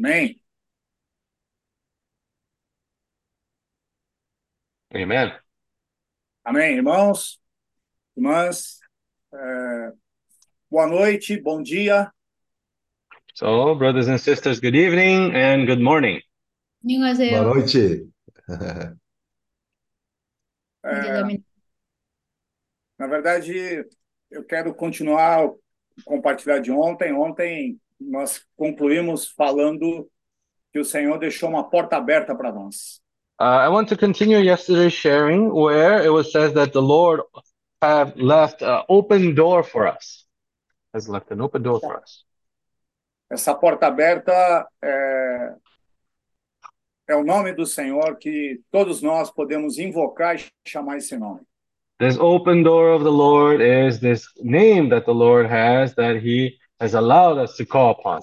Amém? Amen. Amém, irmãos, irmãs. é, boa noite, bom dia. So, brothers and sisters, good evening and good morning. Boa 안녕하세요. noite. É, Bom dia, Dominique. na verdade, eu quero continuar o compartilhar de ontem. Ontem nós concluímos falando que o Senhor deixou uma porta aberta para nós. Uh, I want to continue yesterday's sharing where it was says that the Lord have left an open door for us. Has left an open door for us. Essa porta aberta é, é o nome do Senhor que todos nós podemos invocar e chamar esse nome. This open door of the Lord is this name that the Lord has that He has allowed us to call upon.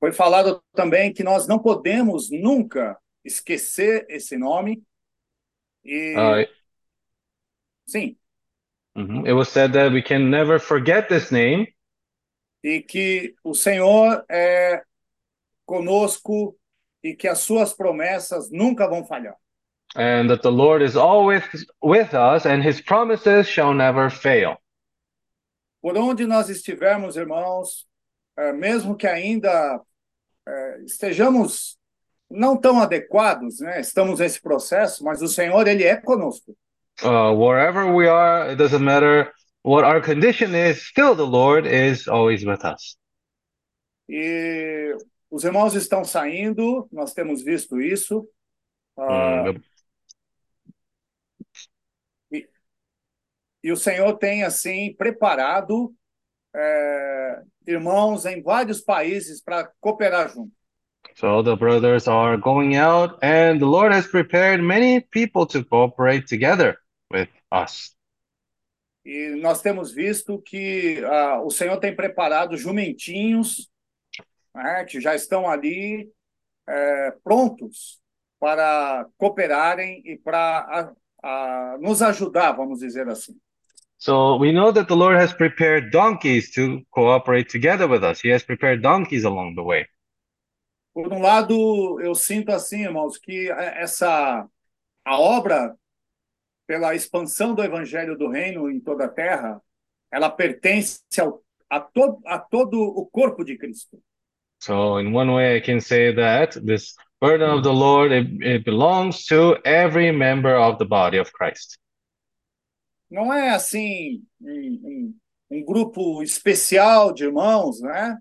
Foi falado também que nós não podemos nunca esquecer esse nome. E Uh, sim, mhm. It was said that we can never forget this name e que o Senhor é conosco e que as suas promessas nunca vão falhar. and that the Lord is always with us and His promises shall never fail. Por onde nós estivermos, irmãos, é, mesmo que ainda é, estejamos não tão adequados, né? Estamos nesse processo, mas o Senhor ele é conosco. uh, wherever we are, it doesn't matter what our condition is, still the Lord is always with us. E os irmãos estão saindo, nós temos visto isso. Ah, Mm, the- E o Senhor tem, assim, preparado é, irmãos em vários países para cooperar junto. so the brothers are going out, and the Lord has prepared many people to cooperate together with us. E nós temos visto que ah, o Senhor tem preparado jumentinhos né, que já estão ali é, prontos para cooperarem e para nos ajudar, vamos dizer assim. So we know that the Lord has prepared donkeys to cooperate together with us. He has prepared donkeys along the way. Por um lado, eu sinto assim, irmãos, que essa a obra pela expansão do evangelho do reino em toda a terra, ela pertence ao, a, todo, a todo o corpo de Cristo. So in one way, I can say that this burden of the Lord, it, it belongs to every member of the body of Christ. Não é assim um, um, um grupo especial de irmãos, né?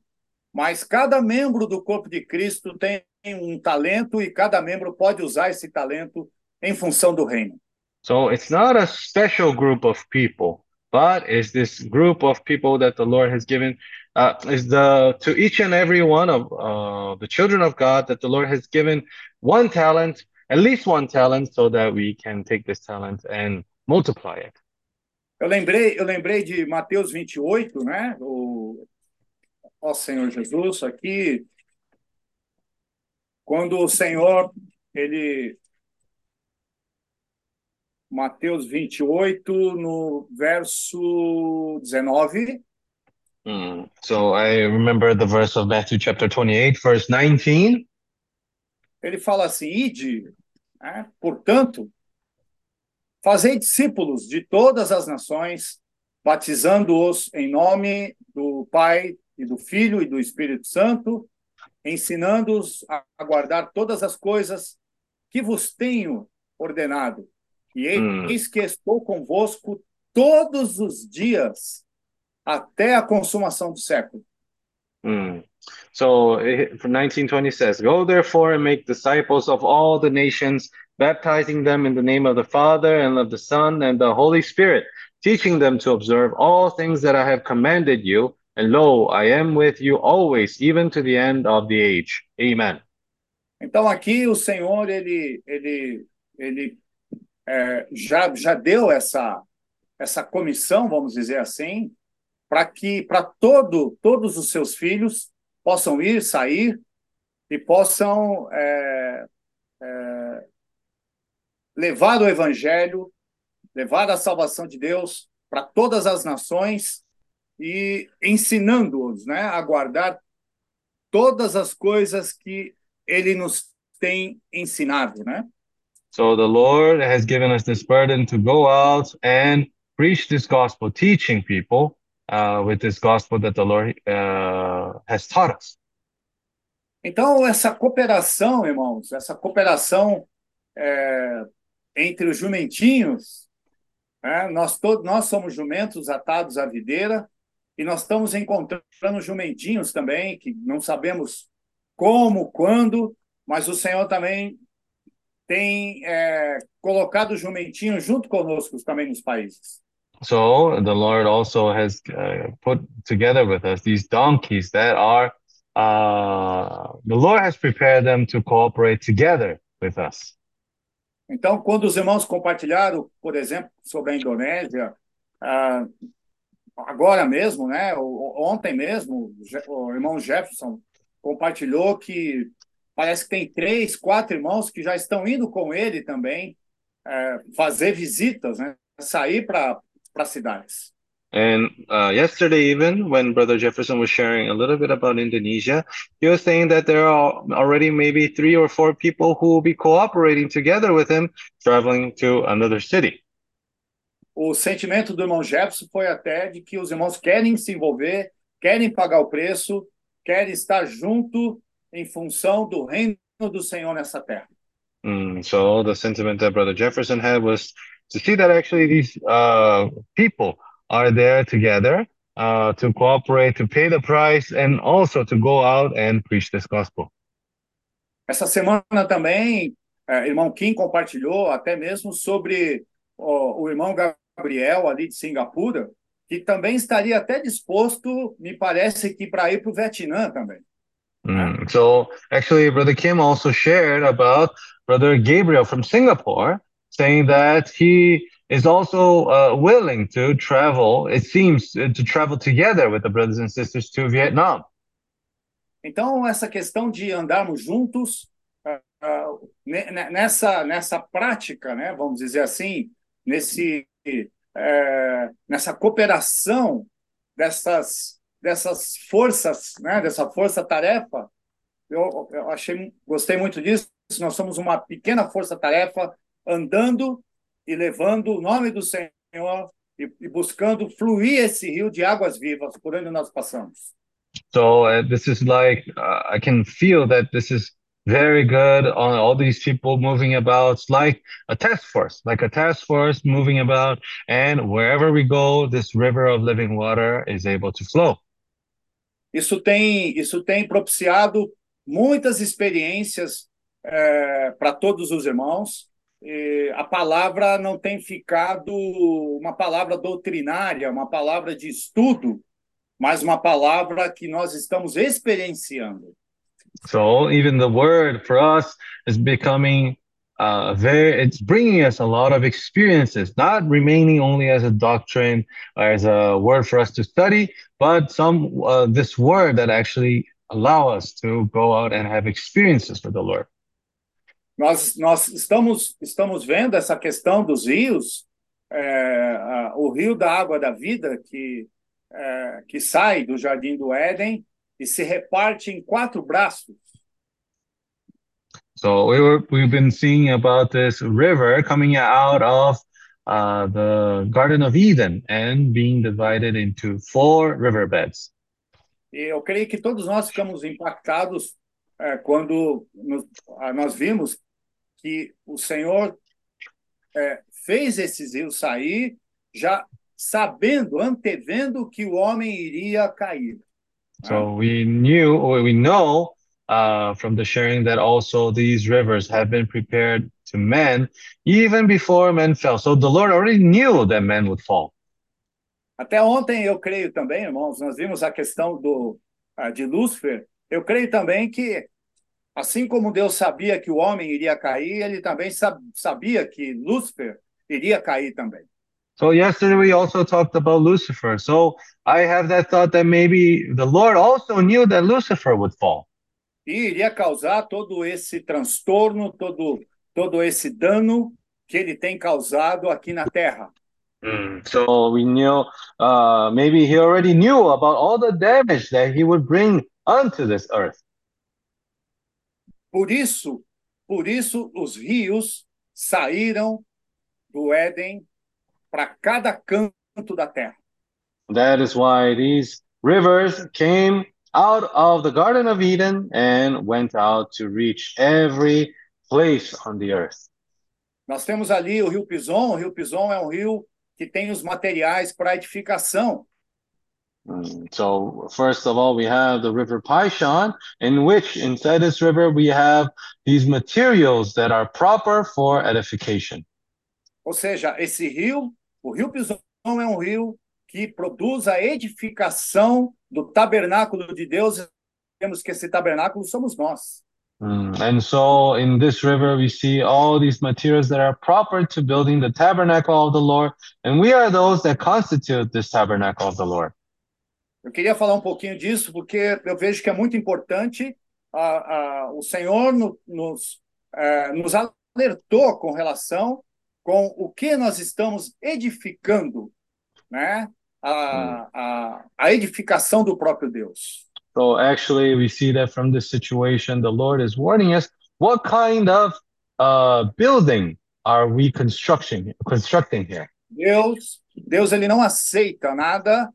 Mas cada membro do corpo de Cristo tem um talento e cada membro pode usar esse talento em função do reino. So it's not a special group of people, but it's this group of people that the Lord has given, uh, is the to each and every one of uh, the children of God that the Lord has given one talent, at least one talent, so that we can take this talent and multiply it. Eu lembrei, eu lembrei de Mateus 28, né? O ó Senhor Jesus, aqui quando o Senhor ele Mateus 28 no verso 19, Mm. So I remember the verse of Matthew chapter 28, verse 19. ele fala assim: Ide, né? portanto, fazei discípulos de todas as nações, batizando-os em nome do Pai e do Filho e do Espírito Santo, ensinando-os a guardar todas as coisas que vos tenho ordenado. E Hum. eis que estou convosco todos os dias até a consumação do século. Mm. So eh, for 1920 says, Go therefore and make disciples of all the nations, baptizing them in the name of the Father and of the Son and the Holy Spirit, teaching them to observe all things that I have commanded you. And lo, I am with you always, even to the end of the age. Amen. Então aqui o Senhor ele ele ele é, já já deu essa essa comissão, vamos dizer assim, para que para todo todos os seus filhos possam ir, sair e possam é, é, levar o evangelho, levar a salvação de Deus para todas as nações e ensinando-os, né, a guardar todas as coisas que ele nos tem ensinado, né? So the Lord has given us this burden to go out and preach this gospel, teaching people uh, with this gospel that the Lord uh, has taught us. Então, essa cooperação, irmãos, essa cooperação é, entre os jumentinhos, né? nós, todos, nós somos jumentos atados à videira, e nós estamos encontrando jumentinhos também, que não sabemos como, quando, mas o Senhor também tem é, colocado os jumentinhos junto conosco também nos países. So the Lord also has uh, put together with us these donkeys that are, uh, the Lord has prepared them to cooperate together with us. Então, quando os irmãos compartilharam, por exemplo, sobre a Indonésia, uh, agora mesmo, né, ontem mesmo, o irmão Jefferson compartilhou que parece que tem três, quatro irmãos que já estão indo com ele também é, fazer visitas, né, sair para cidades. And uh, yesterday, even when Brother Jefferson was sharing a little bit about Indonesia, he was saying that there are already maybe three or four people who will be cooperating together with him, traveling to another city. O sentimento do irmão Jefferson foi até de que os irmãos querem se envolver, querem pagar o preço, querem estar junto em função do reino do Senhor nessa terra. Mm, so the sentiment that Brother Jefferson had was to see that actually these uh, people are there together uh, to cooperate, to pay the price, and also to go out and preach this gospel. Essa semana também, eh, irmão Kim compartilhou até mesmo sobre o, o irmão Gabriel ali de Singapura, que também estaria até disposto, me parece que para ir para o Vietnã também. Mm, so actually, Brother Kim also shared about Brother Gabriel from Singapore, saying that he is also uh, willing to travel, it seems, uh, to travel together with the brothers and sisters to Vietnam. Então, essa questão de andarmos juntos, uh, nessa, nessa prática, né, vamos dizer assim, nesse, uh, nessa cooperação dessas, dessas forças, né, dessa força-tarefa, eu, eu achei, gostei muito disso. Nós somos uma pequena força-tarefa andando e levando o nome do Senhor e, e buscando fluir esse rio de águas vivas por onde nós passamos. So uh, this is like uh, I can feel that this is very good on all these people moving about. It's like a task force, like a task force moving about, and wherever we go, this river of living water is able to flow. Isso tem isso tem propiciado muitas experiências é, para todos os irmãos a palavra não tem ficado uma palavra doutrinária, uma palavra de estudo, mas uma palavra que nós estamos experienciando. So even the word for us is becoming uh, very, it's bringing us a lot of experiences, not remaining only as a doctrine as a word for us to study, but some uh, this word that actually allow us to go out and have experiences with the Lord. Nós, nós estamos, estamos vendo essa questão dos rios, é, a, o rio da água da vida, que, é, que sai do jardim do Éden e se reparte em quatro braços. So we were, we've been seeing about this river coming out of uh, the Garden of Eden and being divided into four riverbeds. E eu creio que todos nós ficamos impactados é, quando nos, nós vimos que o Senhor é, fez esses rios sair, já sabendo, antevendo que o homem iria cair. So we knew, or we know uh, from the sharing that also these rivers have been prepared to men even before men fell. So the Lord already knew that men would fall. Até ontem eu creio também, irmãos, nós vimos a questão do uh, de Lúcifer. Eu creio também que Assim como Deus sabia que o homem iria cair, ele também sabia que Lúcifer iria cair também. So yesterday we also talked about Lucifer. So I have that thought that maybe the Lord also knew that Lucifer would fall. E iria causar todo esse transtorno, todo todo esse dano que ele tem causado aqui na terra. Mm. So we knew, uh, maybe he already knew about all the damage that he would bring unto this earth. Por isso, por isso os rios saíram do Éden para cada canto da terra. That is why these rivers came out of the Garden of Eden and went out to reach every place on the earth. Nós temos ali o Rio Pison. O Rio Pison é um rio que tem os materiais para edificação. Mm, So first of all, we have the river Pishon, in which inside this river we have these materials that are proper for edification. Ou seja, esse rio, o Rio Pison é um rio que produz a edificação do tabernáculo de Deus. Temos que esse tabernáculo somos nós. Mm, And so in this river, we see all these materials that are proper to building the tabernacle of the Lord. And we are those that constitute this tabernacle of the Lord. Eu queria falar um pouquinho disso porque eu vejo que é muito importante. ah, ah, o Senhor no- nos, eh, nos alertou com relação com o que nós estamos edificando, né? A, a, a edificação do próprio Deus. So actually, we see that from this situation, the Lord is warning us what kind of uh, building are we constructing constructing here? Deus, Deus ele não aceita nada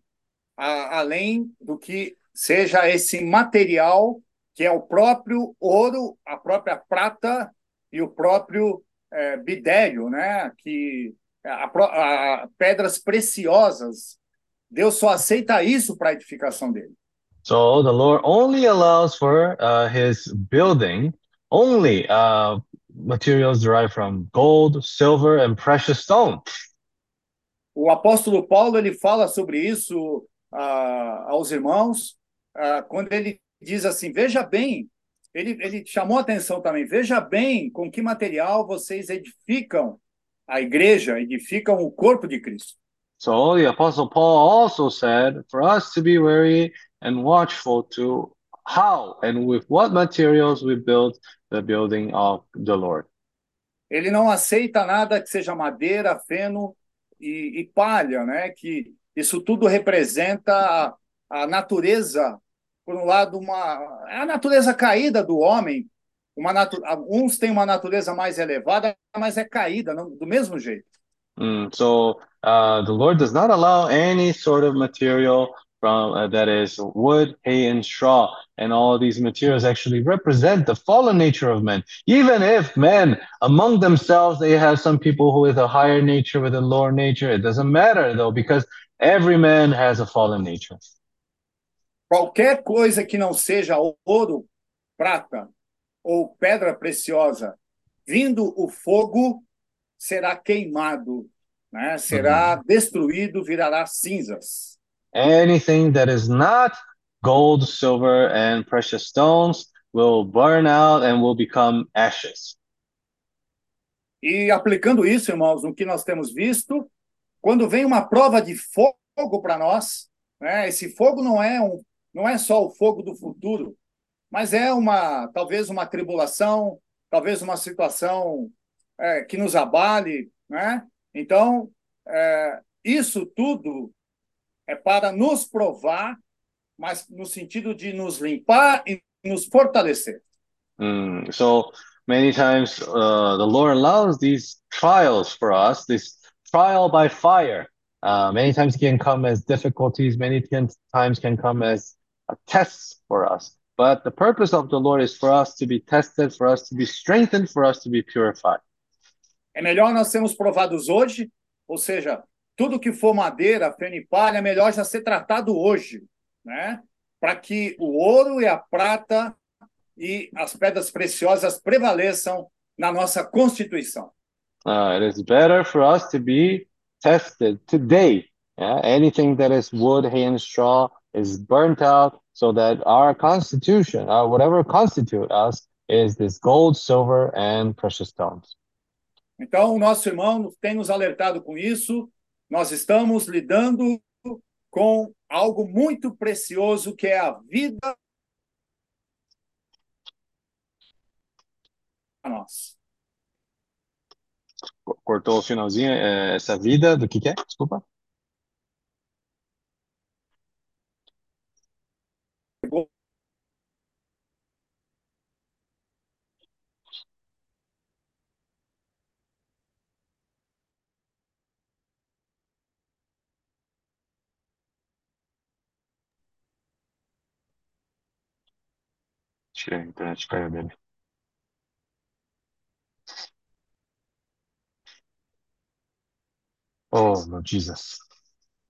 a- além do que seja esse material que é o próprio ouro, a própria prata e o próprio eh, bidélio, né? Que a, a- pedras preciosas. Deus só aceita isso para a edificação dele. So the Lord only allows for uh, His building only uh, materials derived from gold, silver, and precious stone. O apóstolo Paulo ele fala sobre isso ah, aos irmãos ah, quando ele diz assim: veja bem, ele, ele chamou a atenção também, veja bem com que material vocês edificam a igreja, edificam o corpo de Cristo. So the Apostle Paul also said for us to be wary and watchful to how and with what materials we build the building of the Lord. Ele não aceita nada que seja madeira, feno e, e palha, né? Que isso tudo representa a, a natureza, por um lado, uma a natureza caída do homem. Uma natu, uns têm uma natureza mais elevada, mas é caída não, do mesmo jeito. Mm, so uh, the Lord does not allow any sort of material from uh, that is wood, hay, and straw, and all these materials actually represent the fallen nature of men. Even if men among themselves they have some people who with a higher nature, with a lower nature, it doesn't matter though because every man has a fallen nature. Qualquer coisa que não seja ouro, prata ou pedra preciosa, vindo o fogo, será queimado, né? será destruído, virará cinzas. Anything that is not gold, silver, and precious stones will burn out and will become ashes. E aplicando isso, irmãos, no que nós temos visto, quando vem uma prova de fogo para nós, né? Esse fogo não é um, não é só o fogo do futuro, mas é uma, talvez uma tribulação, talvez uma situação é, que nos abale, né? Então, é, isso tudo é para nos provar, mas no sentido de nos limpar e nos fortalecer. Mm, so many times uh, the Lord allows these trials for us, this trial by fire. Uh, many times can come as difficulties, many times can come as a test for us. But the purpose of the Lord is for us to be tested, for us to be strengthened, for us to be purified. É melhor nós sermos provados hoje, ou seja, tudo que for madeira, feno e palha, é melhor já ser tratado hoje, né? Para que o ouro e a prata e as pedras preciosas prevaleçam na nossa constituição. Uh, it is better for us to be tested today. Yeah? Anything that is wood, hay, and straw is burnt out so that our constitution, uh, whatever constitute us, is this gold, silver, and precious stones. Então, o nosso irmão tem nos alertado com isso. Nós estamos lidando com algo muito precioso que é a vida para nós. Cortou o finalzinho, é, essa vida do que que é? Desculpa. Tirei a internet, caiu dele. Oh, Lord Jesus.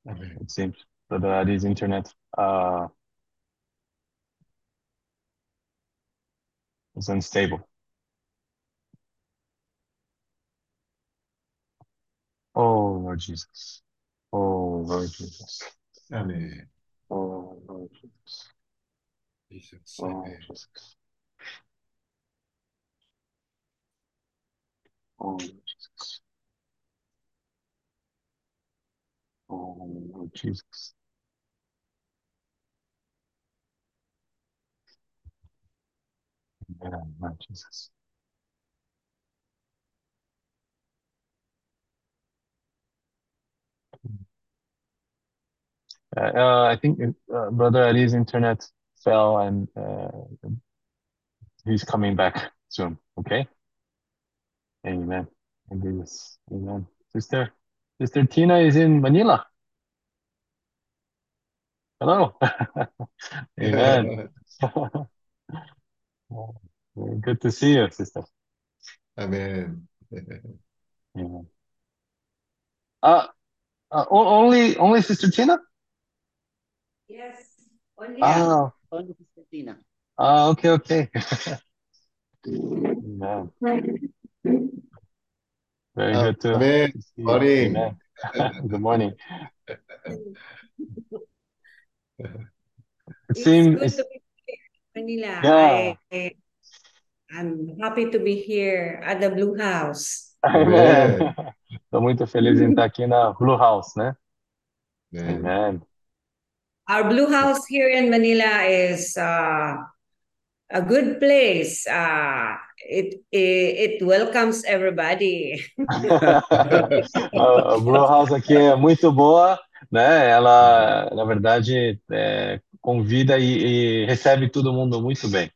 It seems that his internet uh, is unstable. Oh, Lord Jesus. Oh, Lord Jesus. Amém. Oh, Lord Jesus. Jesus. Oh, Amém. Jesus. Oh, Lord Jesus. Oh, Jesus. Amen, Lord Jesus. Uh, uh, I think uh, Brother Ali's internet fell and uh, he's coming back soon. Okay? Amen. Amen. Amen. Sister, Sister Tina is in Manila. Hello. Amen. Good to see you, sister. Amém. Amen. Uh, uh, only, only Sister Tina? Yes, only Ah, only Sister Tina. ah, okay, okay. Amen. Very good to Amém. to see you. Morning. Amen. Good morning. It It's seems, good it's, to be here in Manila. yeah, I, I I'm happy to be here at the Blue House. Amen. Amém. Estou muito feliz em estar aqui na Blue House, né? Amém. Amen. Our Blue House here in Manila is uh, a good place. Uh, it, it it welcomes everybody. A House aqui é muito boa, né? Ela, na verdade, é, convida e, e recebe todo mundo muito bem.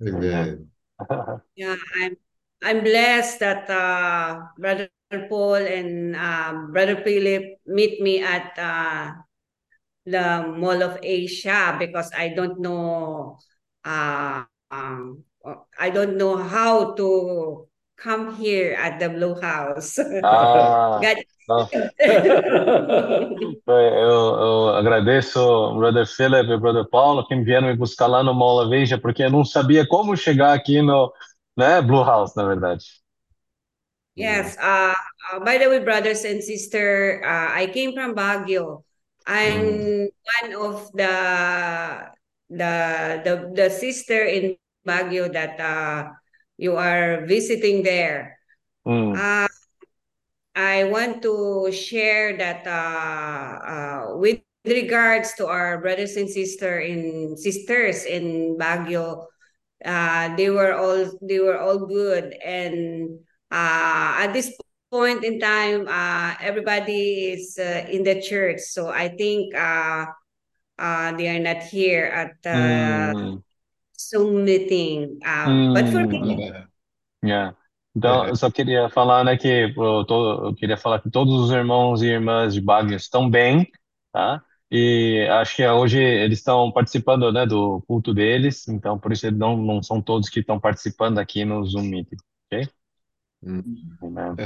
Amém. Yeah, I'm I'm blessed that uh, Brother Paul and uh, Brother Philip meet me at uh, the Mall of Asia because I don't know uh, um, I don't know how to come here at the Blue House. Ah, não. Eu, eu agradeço Brother Philip e Brother Paulo que me vieram me buscar lá no Mola Veja, porque eu não sabia como chegar aqui no, né, Blue House, na verdade. Yes. Uh, uh, by the way, brothers and sister, uh, I came from Baguio. I'm one of the the the the sister in Baguio that uh, you are visiting there. Hum, Uh, I want to share that uh, uh, with regards to our brothers and sister in sisters in Baguio, uh, they were all they were all good, and uh, at this point in time, uh, everybody is uh, in the church. So I think uh, uh, they are not here at the hum, Zoom meeting. Uh, but for hum. Yeah. Então, eu só queria falar, né, que eu, tô- eu queria falar que todos os irmãos e irmãs de Baguio estão bem, tá? E acho que hoje eles estão participando, né, do culto deles, então por isso não, não são todos que estão participando aqui no Zoom Meeting, ok? Hum.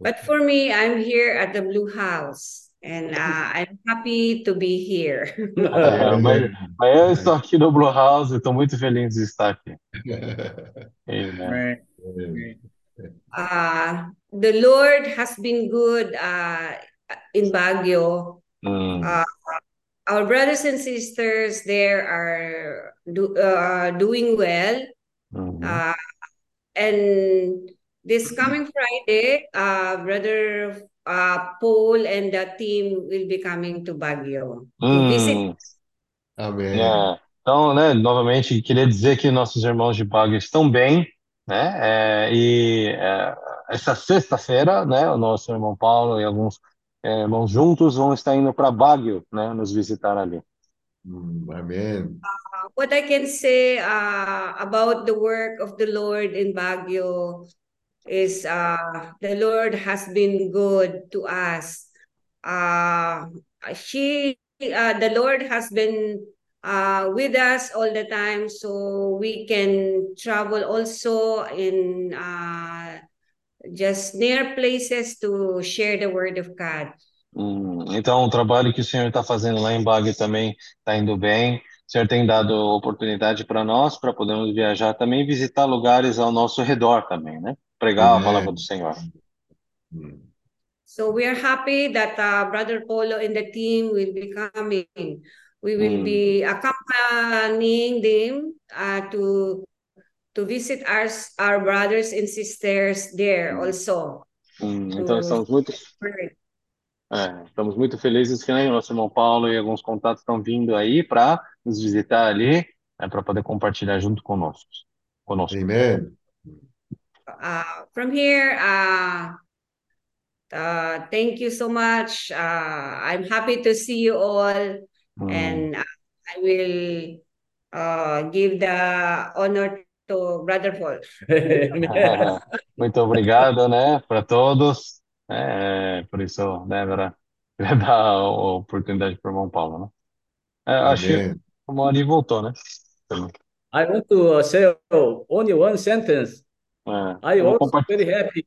But for me, I'm here at the Blue House, and uh, I'm happy to be here. Ah, mas, mas eu estou aqui no Blue House estou muito feliz de estar aqui. Amen. Amém. Amém. uh, the Lord has been good uh, in Baguio. Hum, Uh, our brothers and sisters there are do, uh, doing well. uhum. Uh, and this coming Friday, uh, Brother uh, Paul and the team will be coming to Baguio to visit. Hum. Amém. É, então, né, novamente, queria dizer que nossos irmãos de Baguio estão bem, né, é, e é, essa sexta-feira, né, o nosso irmão Paulo e alguns é, irmãos juntos vão estar indo para Baguio, né, nos visitar ali. Hum, Amém. Uh, what I can say uh, about the work of the Lord in Baguio is uh, the Lord has been good to us. Uh, she, uh, the Lord has been uh, with us all the time so we can travel also in uh, just near places to share the word of God. Hum, então, o trabalho que o Senhor está fazendo lá em Baguio também está indo bem. O Senhor tem dado oportunidade para nós, para podermos viajar também visitar lugares ao nosso redor também, né? Pregar a palavra do Senhor. So we are happy that uh, Brother Polo and the team will be coming. We will Mm. be accompanying them uh, to to visit our our brothers and sisters there Mm. also. Hum, então, estamos muito, é, estamos muito felizes que né, o nosso irmão Paulo e alguns contatos estão vindo aí para nos visitar ali, né, para poder compartilhar junto conosco. conosco. Amen. Uh, from here, uh, uh, thank you so much. Uh, I'm happy to see you all, Hum, and uh, I will uh, give the honor to Brother Paul. Muito obrigado, né, para todos. É, por isso, né, para queria dar a oportunidade para o irmão Paulo, né? É, acho que Amen. o Mauri voltou, né? Também. I want to uh, say only one sentence. É, I also very happy.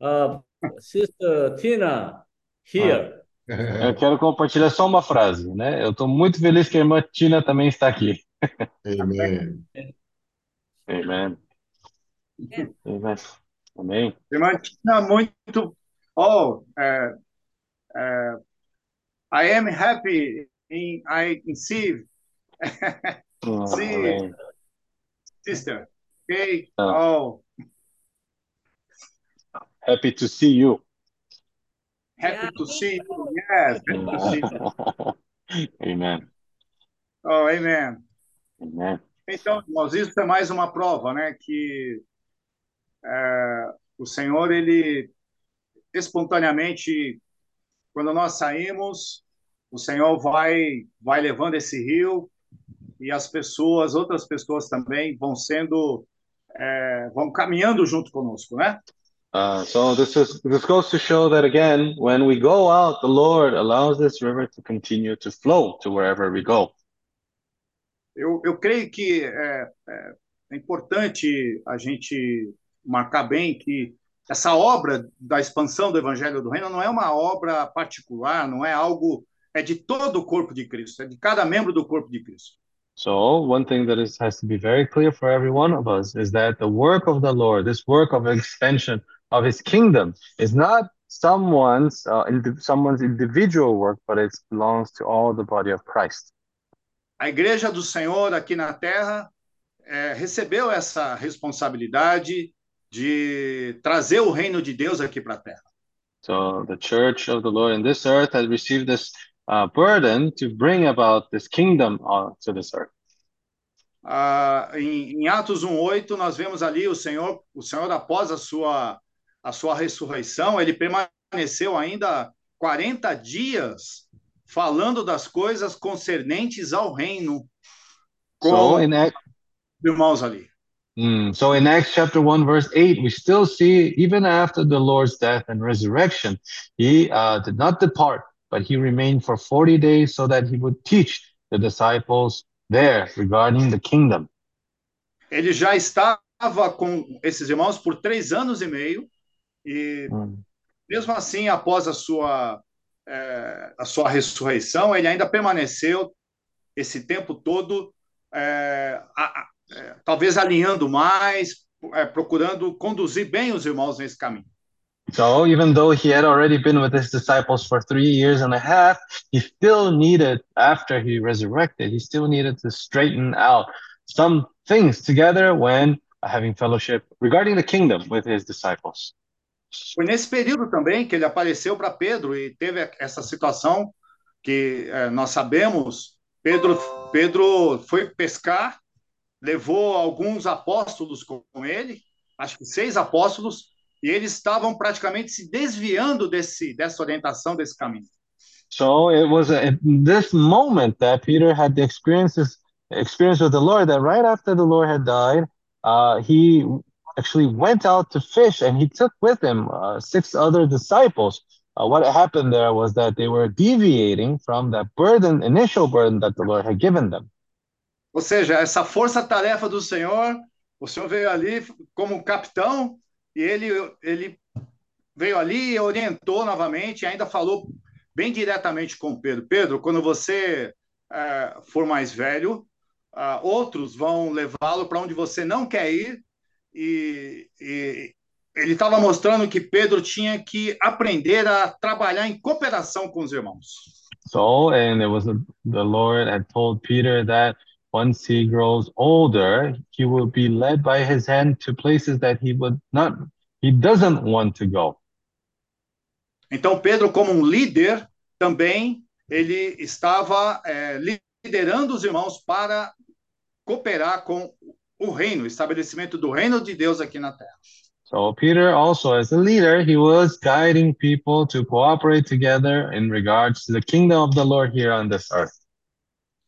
Uh, Sister Tina here. Eu quero compartilhar só uma frase, né? Eu estou muito feliz que a irmã Tina também está aqui. Amen. Amen. Amen. Amém. Irmã Tina, muito. Oh, é, é, I am happy in I see Hum, see amém. sister. Okay. Ah. Oh, Happy to see you. happy Yeah, to see you. Yes, happy to see you. Amen. Oh, amen. Amen. Então, irmãos, isso é mais uma prova, né, que é, o Senhor, ele espontaneamente, quando nós saímos, o Senhor vai vai levando esse rio e as pessoas, outras pessoas também vão sendo é, vão caminhando junto conosco, né? Uh, so this is this goes to show that again, when we go out, the Lord allows this river to continue to flow to wherever we go. Eu, eu creio que é, é, é importante a gente marcar bem que essa obra da expansão do Evangelho do Reino não é uma obra particular, não é algo, é de todo o corpo de Cristo, é de cada membro do corpo de Cristo. So one thing that is, has to be very clear for every one of us is that the work of the Lord, this work of expansion of His kingdom, is not someone's uh, someone's individual work, but it belongs to all the body of Christ. A igreja do Senhor aqui na terra é, recebeu essa responsabilidade de trazer o reino de Deus aqui para a terra. So the church of the Lord in this earth has received this uh, burden to bring about this kingdom uh, to this earth. Ah, em, em Atos 1:8 nós vemos ali o Senhor, o Senhor após a sua a sua ressurreição, ele permaneceu ainda 40 dias falando das coisas concernentes ao reino com So in Acts, os irmãos ali. Mm, so in Acts chapter 1, verse 8, we still see, even after the Lord's death and resurrection, he uh, did not depart, but he remained for 40 days so that he would teach the disciples there regarding the kingdom. Ele já estava com esses irmãos por três anos e meio e Mm. mesmo assim, após a sua eh, a sua ressurreição, ele ainda permaneceu esse tempo todo eh, a- a- eh, talvez alinhando mais, eh, procurando conduzir bem os irmãos nesse caminho. So even though he had already been with his disciples for three years and a half, he still needed, after he resurrected, he still needed to straighten out some things together when having fellowship regarding the kingdom with his disciples. Foi nesse período também que ele apareceu para Pedro e teve essa situação que eh, nós sabemos. Pedro, Pedro foi pescar, levou alguns apóstolos com ele, acho que seis apóstolos, e eles estavam praticamente se desviando desse, dessa orientação, desse caminho. So it was at this moment that Peter had the experiences experience with the Lord that right after the Lord had died, uh, he actually went out to fish and he took with him uh, six other disciples uh, what happened there was that they were deviating from that burden, initial burden that the Lord had given them. Ou seja, essa força-tarefa do Senhor, o Senhor veio ali como capitão e ele, ele veio ali e orientou novamente, e ainda falou bem diretamente com Pedro. Pedro, quando você eh, for mais velho, ah, outros vão levá-lo para onde você não quer ir, e, e ele estava mostrando que Pedro tinha que aprender a trabalhar em cooperação com os irmãos. So, and it was the, the Lord had told Peter that once he grows older, he will be led by his hand to places that he would not, he doesn't want to go. Então, Pedro, como um líder, também ele estava eh, liderando os irmãos para cooperar com o reino, o estabelecimento do reino de Deus aqui na terra. So Peter also as a leader, he was guiding people to cooperate together in regards to the kingdom of the Lord here on this earth.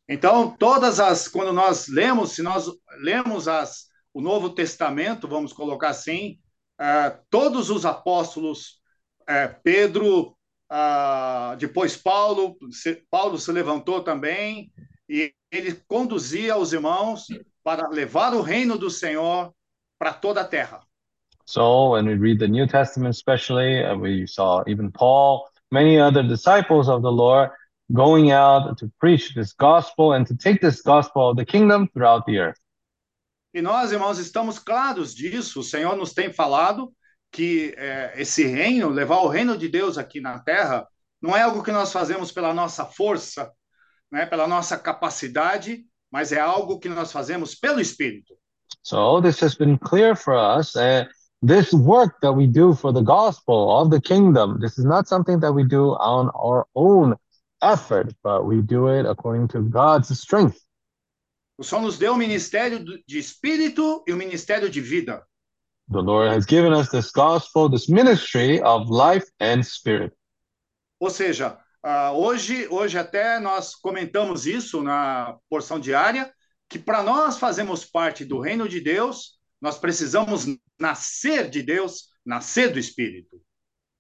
Então, todas as quando nós lemos, se nós lemos as o Novo Testamento, vamos colocar assim, eh, todos os apóstolos, eh, Pedro, ah, depois Paulo, se, Paulo se levantou também e ele conduzia os irmãos para levar o reino do Senhor para toda a terra. So when we read the New Testament, especially, uh, we saw even Paul, many other disciples of the Lord going out to preach this gospel and to take this gospel of the kingdom throughout the earth. E nós, irmãos, estamos claros disso. O Senhor nos tem falado que eh, esse reino, levar o reino de Deus aqui na terra, não é algo que nós fazemos pela nossa força, né, pela nossa capacidade, mas é algo que nós fazemos pelo Espírito. So this has been clear for us. Uh, this work that we do for the gospel of the kingdom, this is not something that we do on our own effort, but we do it according to God's strength. O Senhor nos deu o ministério de Espírito e o ministério de vida. The Lord has given us this gospel, this ministry of life and spirit. Ou seja, ah, hoje, hoje até nós comentamos isso na porção diária, que para nós fazermos parte do reino de Deus, nós precisamos nascer de Deus, nascer do Espírito.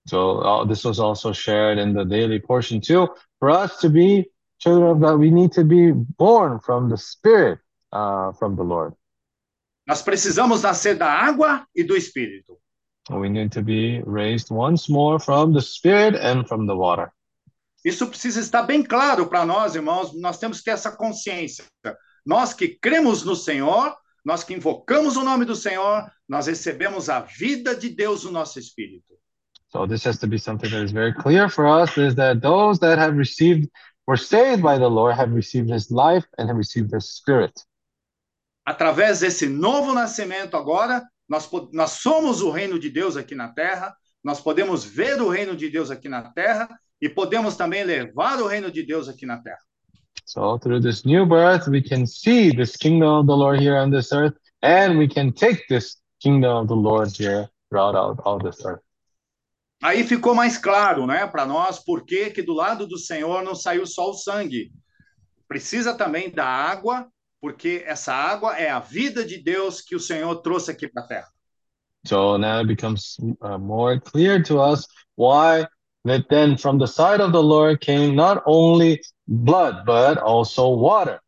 So uh, this was also shared in the daily portion too. For us to be children of God, we need to be born from the Spirit, uh, from the Lord. Nós precisamos nascer da água e do Espírito. We need to be raised once more from the Spirit and from the water. Isso precisa estar bem claro para nós, irmãos. Nós temos que ter essa consciência. Nós que cremos no Senhor, nós que invocamos o nome do Senhor, nós recebemos a vida de Deus no nosso espírito. So this has to be something that is very clear for us is that those that have received, were saved by the Lord, have received his life and have received his spirit. Através desse novo nascimento agora, nós, nós somos o reino de Deus aqui na terra, nós podemos ver o reino de Deus aqui na terra e podemos também levar o reino de Deus aqui na terra. So through this new birth, we can see this kingdom of the Lord here on this earth, and we can take this kingdom of the Lord here throughout all, all this earth. Aí ficou mais claro, né, para nós, por que que do lado do Senhor não saiu só o sangue. Precisa também da água, porque essa água é a vida de Deus que o Senhor trouxe aqui para a terra. So now it becomes uh, more clear to us why that then from the side of the Lord came not only blood, but also water.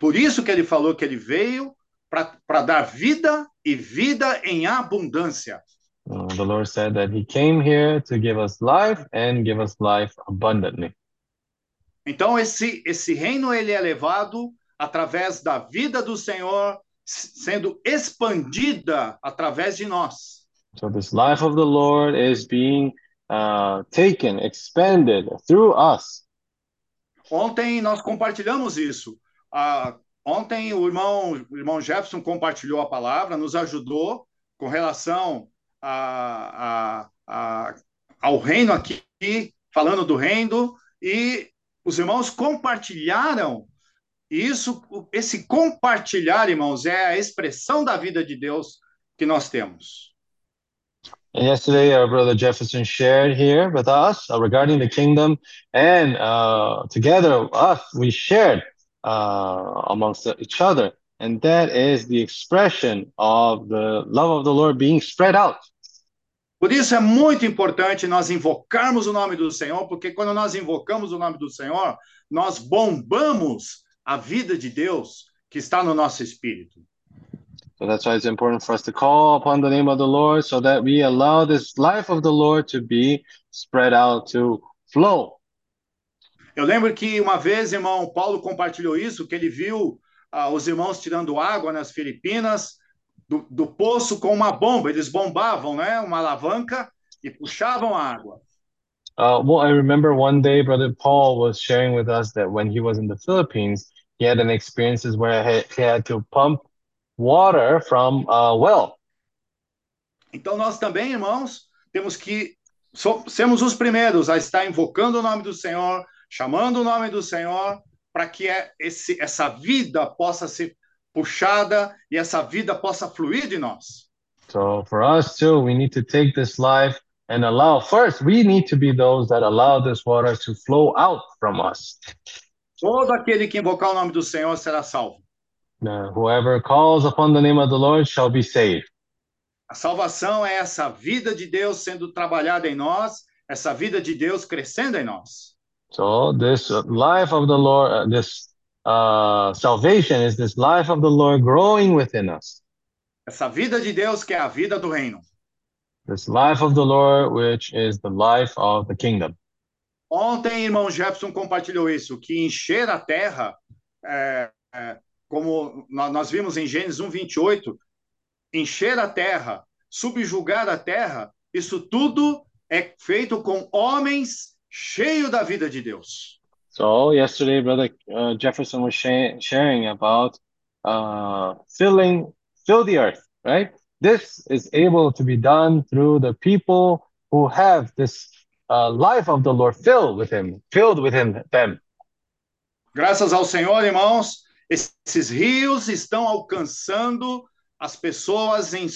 Por isso que ele falou que ele veio para dar vida e vida em abundância. Uh, the Lord said that He came here to give us life and give us life abundantly. Então esse esse reino ele é levado através da vida do Senhor sendo expandida através de nós. So this life of the Lord is being uh, taken, expanded through us. Ontem nós compartilhamos isso. Ah, ontem o irmão, o irmão Jefferson compartilhou a palavra, nos ajudou com relação a, a- a- ao reino aqui, falando do reino, e os irmãos compartilharam. Isso, esse compartilhar, irmãos, é a expressão da vida de Deus que nós temos. And yesterday, our brother Jefferson shared here with us uh, regarding the kingdom, and uh, together, us, we shared uh, amongst each other. And that is the expression of the love of the Lord being spread out. Por isso é muito importante nós invocarmos o nome do Senhor, porque quando nós invocamos o nome do Senhor, nós bombamos a vida de Deus que está no nosso espírito. So that's why it's important for us to call upon the name of the Lord so that we allow this life of the Lord to be spread out to flow. Eu lembro que uma vez, irmão Paulo compartilhou isso, que ele viu ah, os irmãos tirando água nas Filipinas do, do poço com uma bomba. Eles bombavam, né, uma alavanca e puxavam a água. Uh, well, I remember one day, Brother Paul was sharing with us that when he was in the Philippines, he had an experiences where he, he had to pump water from a well. Então nós também, irmãos, temos que so, sermos os primeiros a estar invocando o nome do Senhor, chamando o nome do Senhor, para que é esse, essa vida possa ser puxada e essa vida possa fluir de nós. So for us too, we need to take this life and allow first, we need to be those that allow this water to flow out from us. Todo aquele que invocar o nome do Senhor será salvo. Uh, whoever calls upon the name of the Lord shall be saved. A salvação é essa vida de Deus sendo trabalhada em nós, essa vida de Deus crescendo em nós. So this life of the Lord, uh, this uh, salvation is this life of the Lord growing within us. Essa vida de Deus que é a vida do reino. This life of the Lord, which is the life of the kingdom. Ontem, irmão Jefferson compartilhou isso, que encher a terra, é, é, como nó- nós vimos em Gênesis 1, 28, encher a terra, subjugar a terra, isso tudo é feito com homens cheios da vida de Deus. So yesterday, Brother uh, Jefferson was sha- sharing about uh, filling, fill the earth, right? This is able to be done through the people who have this uh, life of the Lord filled with Him, filled within them. Graças ao Senhor, irmãos, esses rios estão alcançando as pessoas em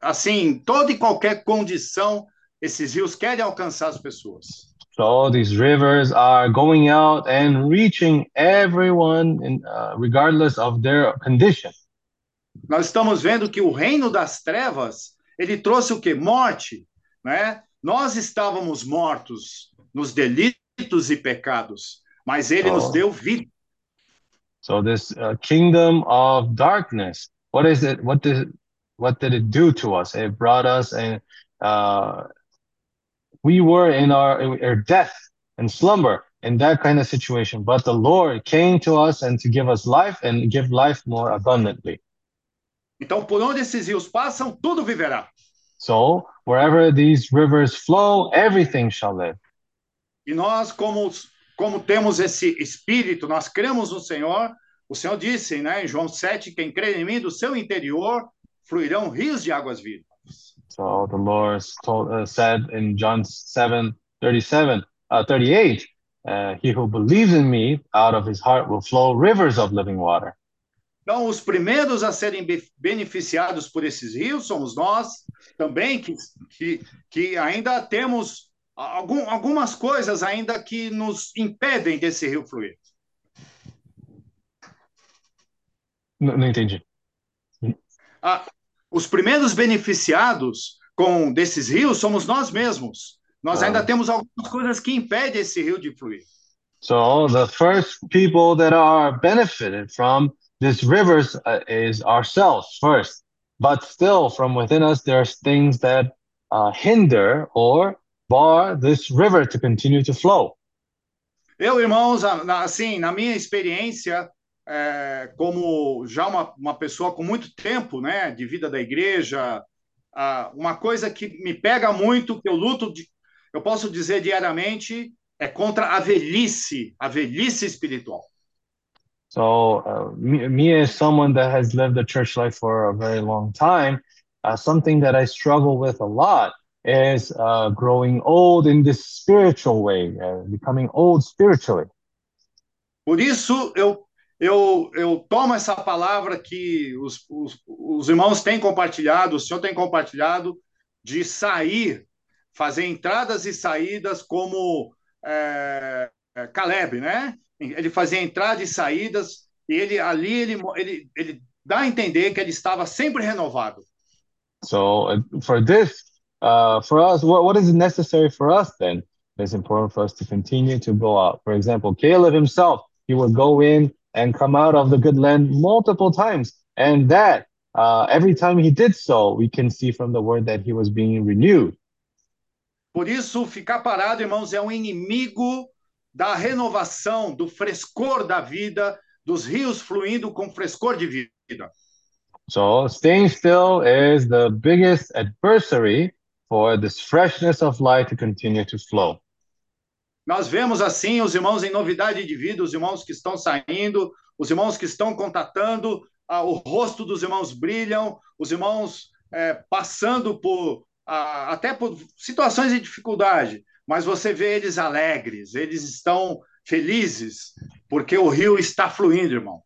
assim, em toda e qualquer condição, esses rios querem alcançar as pessoas. So these rivers are going out and reaching everyone, in, uh, regardless of their condition. Nós estamos vendo que o reino das trevas, ele trouxe o quê? Morte, né? Nós estávamos mortos nos delitos e pecados, mas ele Oh. nos deu vida. So this uh, kingdom of darkness, what is it? What did what did it do to us? It brought us and uh, we were in our, our death and slumber in that kind of situation. But the Lord came to us and to give us life and give life more abundantly. Então, por onde esses rios passam, tudo viverá. So wherever these rivers flow, everything shall live. E nós, como, como temos esse espírito, nós cremos no Senhor. O Senhor disse, né, em João 7, quem crê em mim, do seu interior fluirão rios de águas vivas. So the Lord told, uh, said in John 7, 37, uh, 38, uh, he who believes in me, out of his heart will flow rivers of living water. Então, os primeiros a serem be- beneficiados por esses rios somos nós, também, que, que, que ainda temos algum, algumas coisas ainda que nos impedem desse rio fluir. Não, não entendi. Ah, os primeiros beneficiados com desses rios somos nós mesmos. Nós Ah. ainda temos algumas coisas que impedem esse rio de fluir. So the first people that are benefited from these rivers uh, is ourselves first. But still, from within us, there's things that uh, hinder or bar this river to continue to flow. Eu, irmãos, a- assim, na minha experiência, é, como já uma, uma pessoa com muito tempo, né, de vida da igreja, ah, uma coisa que me pega muito, que eu luto, de, eu posso dizer diariamente, é contra a velhice, a velhice espiritual. So uh, me, me as someone that has lived the church life for a very long time, uh, something that I struggle with a lot is uh, growing old in this spiritual way, uh, becoming old spiritually. Por isso, eu, eu, eu tomo essa palavra que os, os, os irmãos têm compartilhado, o senhor tem compartilhado, de sair, fazer entradas e saídas como é, é, Caleb, né? Ele fazia entradas e saídas, e ele ali ele, ele, ele dá a entender que ele estava sempre renovado. So uh, for this, uh, for us, what, what is necessary for us then? It's important for us to continue to go out. For example, Caleb himself, he would go in and come out of the good land multiple times. And that, uh, every time he did so, we can see from the word that he was being renewed. Por isso, ficar parado, irmãos, é um inimigo da renovação, do frescor da vida, dos rios fluindo com frescor de vida. So staying still is the biggest adversary for this freshness of to continue to flow. Nós vemos assim os irmãos em novidade de vida, os irmãos que estão saindo, os irmãos que estão contatando, ah, o rosto dos irmãos brilham, os irmãos eh, passando por ah, até por situações de dificuldade, mas você vê eles alegres, eles estão felizes, porque o rio está fluindo, irmão.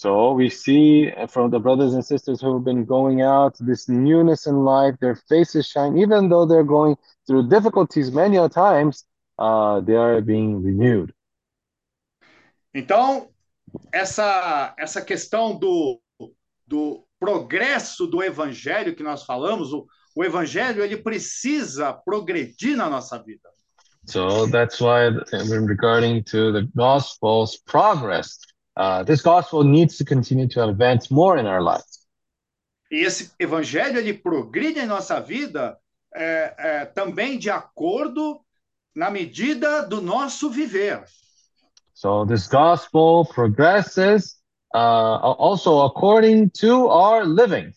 So we see from the brothers and sisters who have been going out this newness in life, their faces shine, even though they're going through difficulties many a times, uh, they are being renewed. Então, essa, essa questão do, do progresso do evangelho que nós falamos, o, o evangelho ele precisa progredir na nossa vida. So that's why regarding to the gospel's progress, uh, this gospel needs to continue to advance more in our lives. E esse evangelho ele progride em nossa vida é, é, também de acordo na medida do nosso viver. So this gospel progresses uh, also according to our living.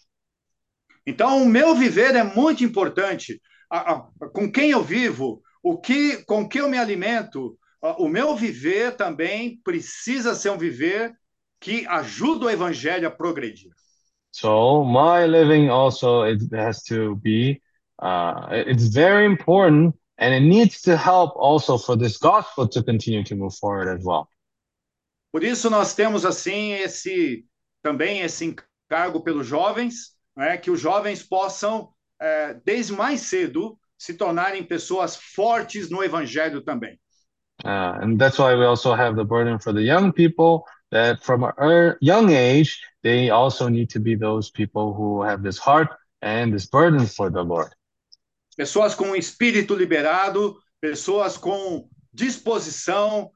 Então, o meu viver é muito importante. A- a- com quem eu vivo, o que, com que eu me alimento, o meu viver também precisa ser um viver que ajuda o evangelho a progredir. So my living also it has to be uh, it's very important and it needs to help also for this gospel to continue to move forward as well. Por isso nós temos assim esse também esse encargo pelos jovens, né, que os jovens possam eh, desde mais cedo se tornarem pessoas fortes no evangelho também. Uh, and that's why we also have the burden for the young people that from a young age they also need to be those people who have this heart and this burden for the Lord. Pessoas com espírito liberado, pessoas com disposição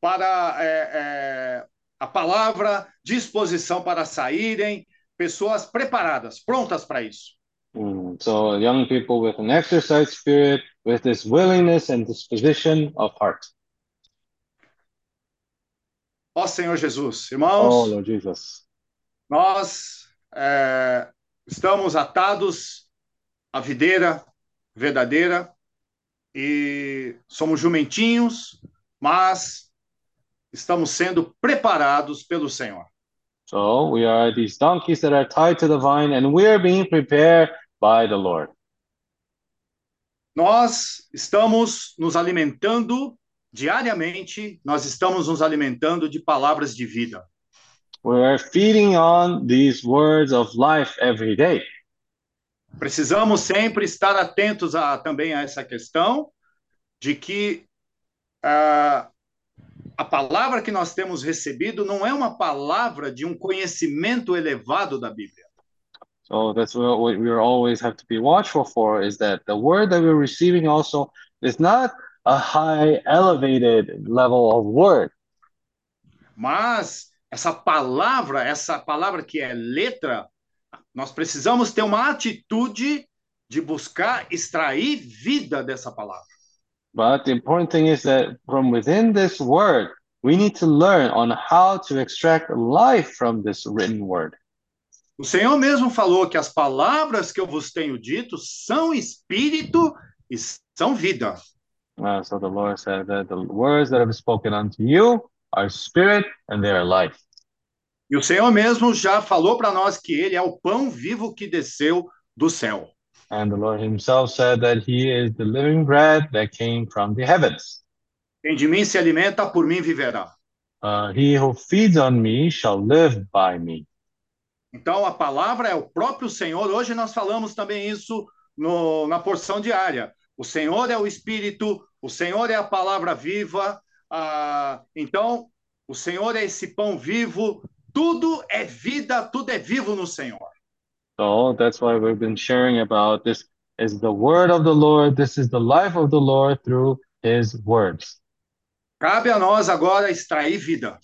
para eh, eh, a palavra, disposição para saírem, pessoas preparadas, prontas para isso. Mm, So young people with an exercise spirit, with this willingness and disposition of heart. Ó Senhor Jesus, Oh irmãos, Lord Jesus. nós eh, estamos atados à videira verdadeira e somos jumentinhos, mas estamos sendo preparados pelo Senhor. So we are these donkeys that are tied to the vine, and we are being prepared by the Lord. Nós estamos nos alimentando diariamente, nós estamos nos alimentando de palavras de vida. We are feeding on these words of life every day. Precisamos sempre estar atentos a, também a essa questão de que ah, a palavra que nós temos recebido não é uma palavra de um conhecimento elevado da Bíblia. So that's what we always have to be watchful for is that the word that we're receiving also is not a high elevated level of word, Mas essa palavra, essa palavra que é letra, nós precisamos ter uma atitude de buscar extrair vida dessa palavra. but the important thing is that from within this word, we need to learn on how to extract life from this written word. O Senhor mesmo falou que as palavras que eu vos tenho dito são espírito e são vida. Uh, so the Lord said that the words that I've spoken unto you are spirit and they are life. E o Senhor mesmo já falou para nós que ele é o pão vivo que desceu do céu. And the Lord himself said that he is the living bread that came from the heavens. Quem de mim se alimenta, por mim viverá. Uh, he who feeds on me shall live by me. Então a palavra é o próprio Senhor. Hoje nós falamos também isso no- na porção diária. O Senhor é o Espírito, o Senhor é a palavra viva. ah, então, o Senhor é esse pão vivo. Tudo é vida, tudo é vivo no Senhor. So that's why we've been sharing about this is the word of the Lord. This is the life of the Lord through his words. Cabe a nós agora extrair vida.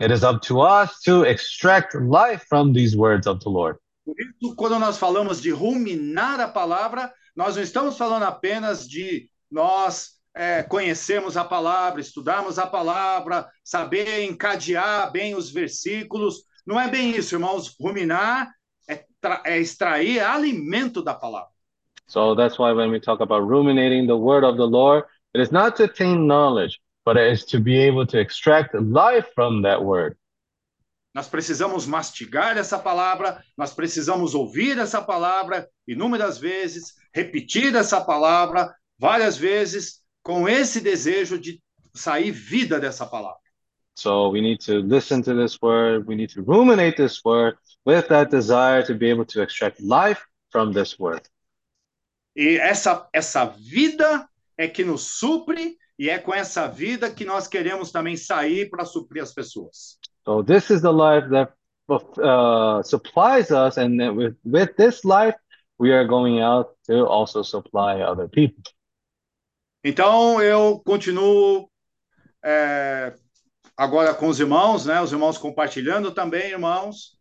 It is up to us to extract life from these words of the Lord. Por isso, quando nós falamos de ruminar a palavra, nós não estamos falando apenas de nós é, conhecermos a palavra, estudarmos a palavra, saber encadear bem os versículos. Não é bem isso, irmãos. Ruminar é, é extrair alimento da palavra. So that's why when we talk about ruminating the word of the Lord, it is not to attain knowledge, but it is to be able to extract life from that word. Nós precisamos mastigar essa palavra, nós precisamos ouvir essa palavra inúmeras vezes, repetir essa palavra várias vezes, com esse desejo de sair vida dessa palavra. So we need to listen to this word, we need to ruminate this word with that desire to be able to extract life from this word. E essa, essa vida é que nos supre, e é com essa vida que nós queremos também sair para suprir as pessoas. So this is the life that uh, supplies us, and with, with this life, we are going out to also supply other people. Então, eu continuo é, agora com os irmãos, né? Os irmãos compartilhando também, irmãos.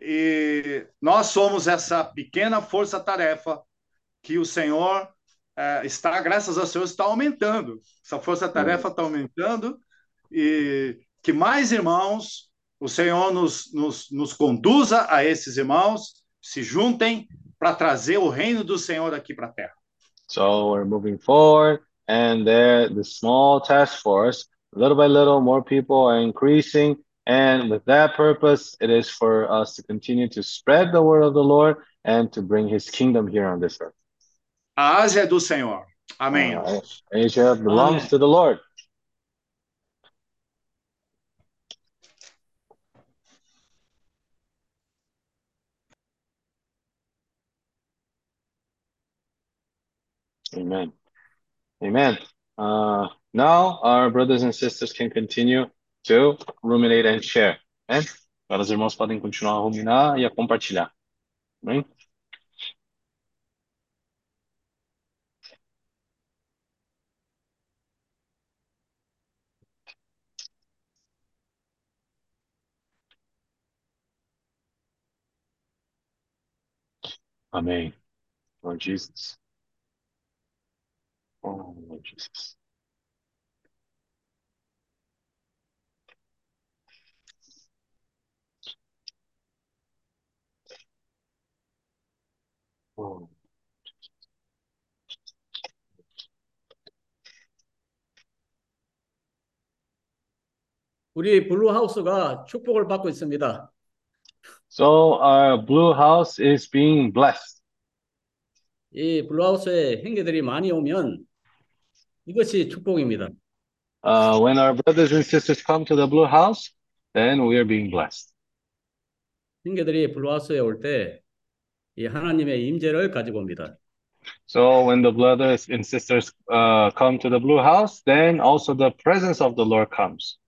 E nós somos essa pequena força-tarefa que o Senhor é, está, graças ao Senhor, está aumentando. Essa força-tarefa está aumentando e que mais irmãos, o Senhor nos, nos, nos conduza a esses irmãos, se juntem para trazer o reino do Senhor aqui para a terra. So we're moving forward, and there, the small task force, little by little, more people are increasing. And with that purpose, it is for us to continue to spread the word of the Lord and to bring his kingdom here on this earth. A Ásia é do Senhor. Amém. Uh, Asia belongs Amen. to the Lord. Amen. Amen. Uh, now our brothers and sisters can continue to ruminate and share. Amen. Agora os irmãos podem continuar a ruminar e a compartilhar. Amém? Amém. Lord Jesus. Oh, Jesus. Oh. 우리 블루하우스가 축복을 받고 있습니다. So our blue house is being blessed. 이 블루하우스에 형제들이 많이 오면 이것이 축복입니다. Uh, when our brothers and sisters come to the blue house, then we are being blessed. 형제들이 블루하우스에 올 때 이 하나님의 임재를 가지고 옵니다. So when the brothers and sisters uh, come to the blue house, then also the presence of the Lord comes.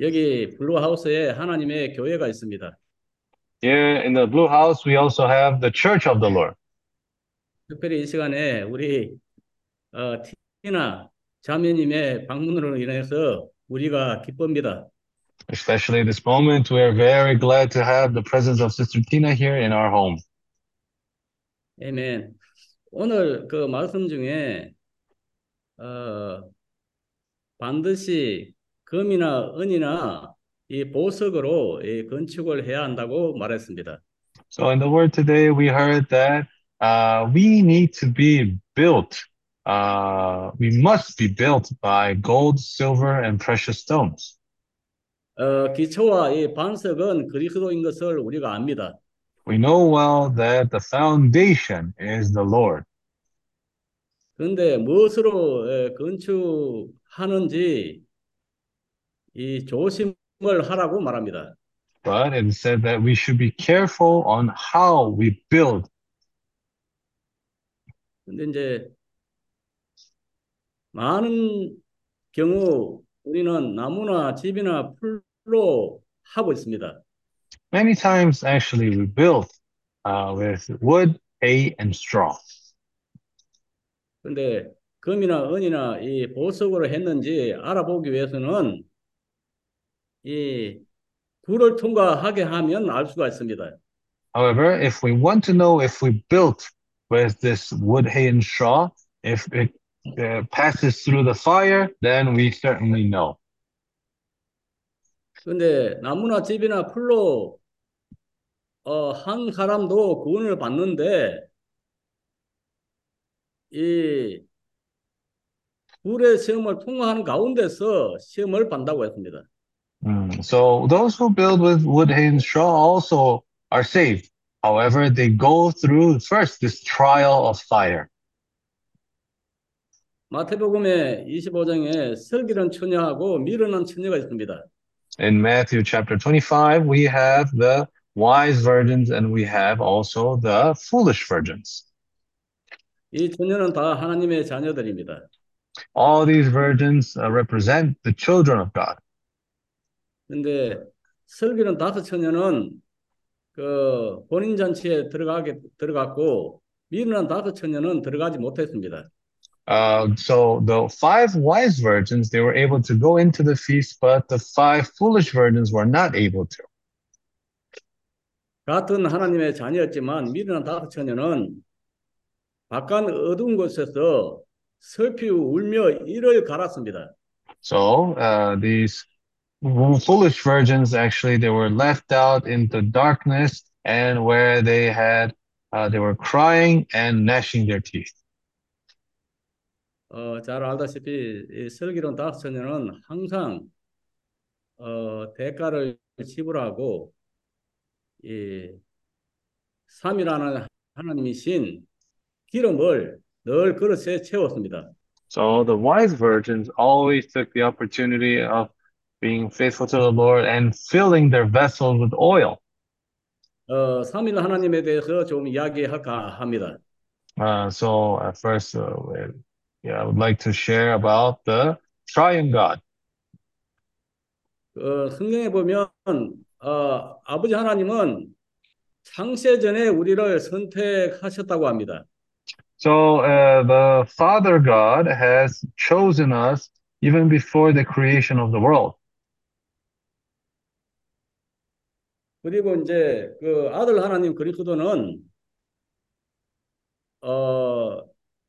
여기 블루하우스에 하나님의 교회가 있습니다. Here in the blue house, we also have the church of the Lord. 특별히 이 시간에 우리 어, 티나 자매님의 방문으로 인해서 우리가 기쁩니다. Especially this moment, we are very glad to have the presence of Sister Tina here in our home. 아멘. 오늘 그 말씀 중에 어, 반드시 금이나 은이나 이 보석으로 이 건축을 해야 한다고 말했습니다. So in the word today, we heard that uh, we need to be built. Uh, we must be built by gold, silver, and precious stones. 어, 기초와 이 반석은 그리스도인 것을 우리가 압니다. We know well that the foundation is the Lord. 그런데 무엇으로 에, 건축하는지 이 조심을 하라고 말합니다. But it said that we should be careful on how we build. 근데 이제 많은 경우 우리는 나무나 집이나 풀로 하고 있습니다. Many times, actually, we build uh, with wood hay and straw. 근데 금이나 은이나 이 보석으로 했는지 알아보기 위해서는 이 불을 통과하게 하면 알 수가 있습니다. However, if we want to know if we built with this wood, hay, and straw, if it uh, passes through the fire, then we certainly know. 근데 나무나 집이나 풀로 어, 한 사람도 구원을 받는데 이 불의 시험을 통과하는 가운데서 시험을 받는다고 했습니다. Mm, So those who build with wood, hay, and straw also are saved. However, they go through first this trial of fire. 마태복음의 25장에 슬기로운 처녀하고 미련한 처녀가 있습니다. In Matthew chapter 25, we have the wise virgins and we have also the foolish virgins. 이 처녀는 다 하나님의 자녀들입니다. All these virgins uh, represent the children of God. 근데 슬기로운 다섯 처녀는 그 본인 잔치에 들어가게 들어갔고 미련한 다섯 처녀는 들어가지 못했습니다. Uh, so the five wise virgins, they were able to go into the feast, but the five foolish virgins were not able to. 같은 하나님의 자녀였지만 미련한 다섯 처녀는 바깥 어두운 곳에서 슬피 울며 이를 갈았습니다. So uh, these foolish virgins, actually, they were left out in the darkness and where they had, uh, they were crying and gnashing their teeth. 어, 잘 알다시피 이 슬기로운 다섯 처녀는 항상 어, 대가를 지불하고 이 삼이라는 하나님이신 기름을 늘 그릇에 채웠습니다. So the wise virgins always took the opportunity of being faithful to the Lord and filling their vessels with oil. 어, 삼일 하나님에 대해서 좀 이야기할까 합니다. Uh, so at first, uh, yeah, I would like to share about the triune God. 어, 성경에 보면 어, 아버지 하나님은 창세 전에 우리를 선택하셨다고 합니다. So uh, the Father God has chosen us even before the creation of the world. 그리고 이제 그 아들 하나님 그리스도는 어,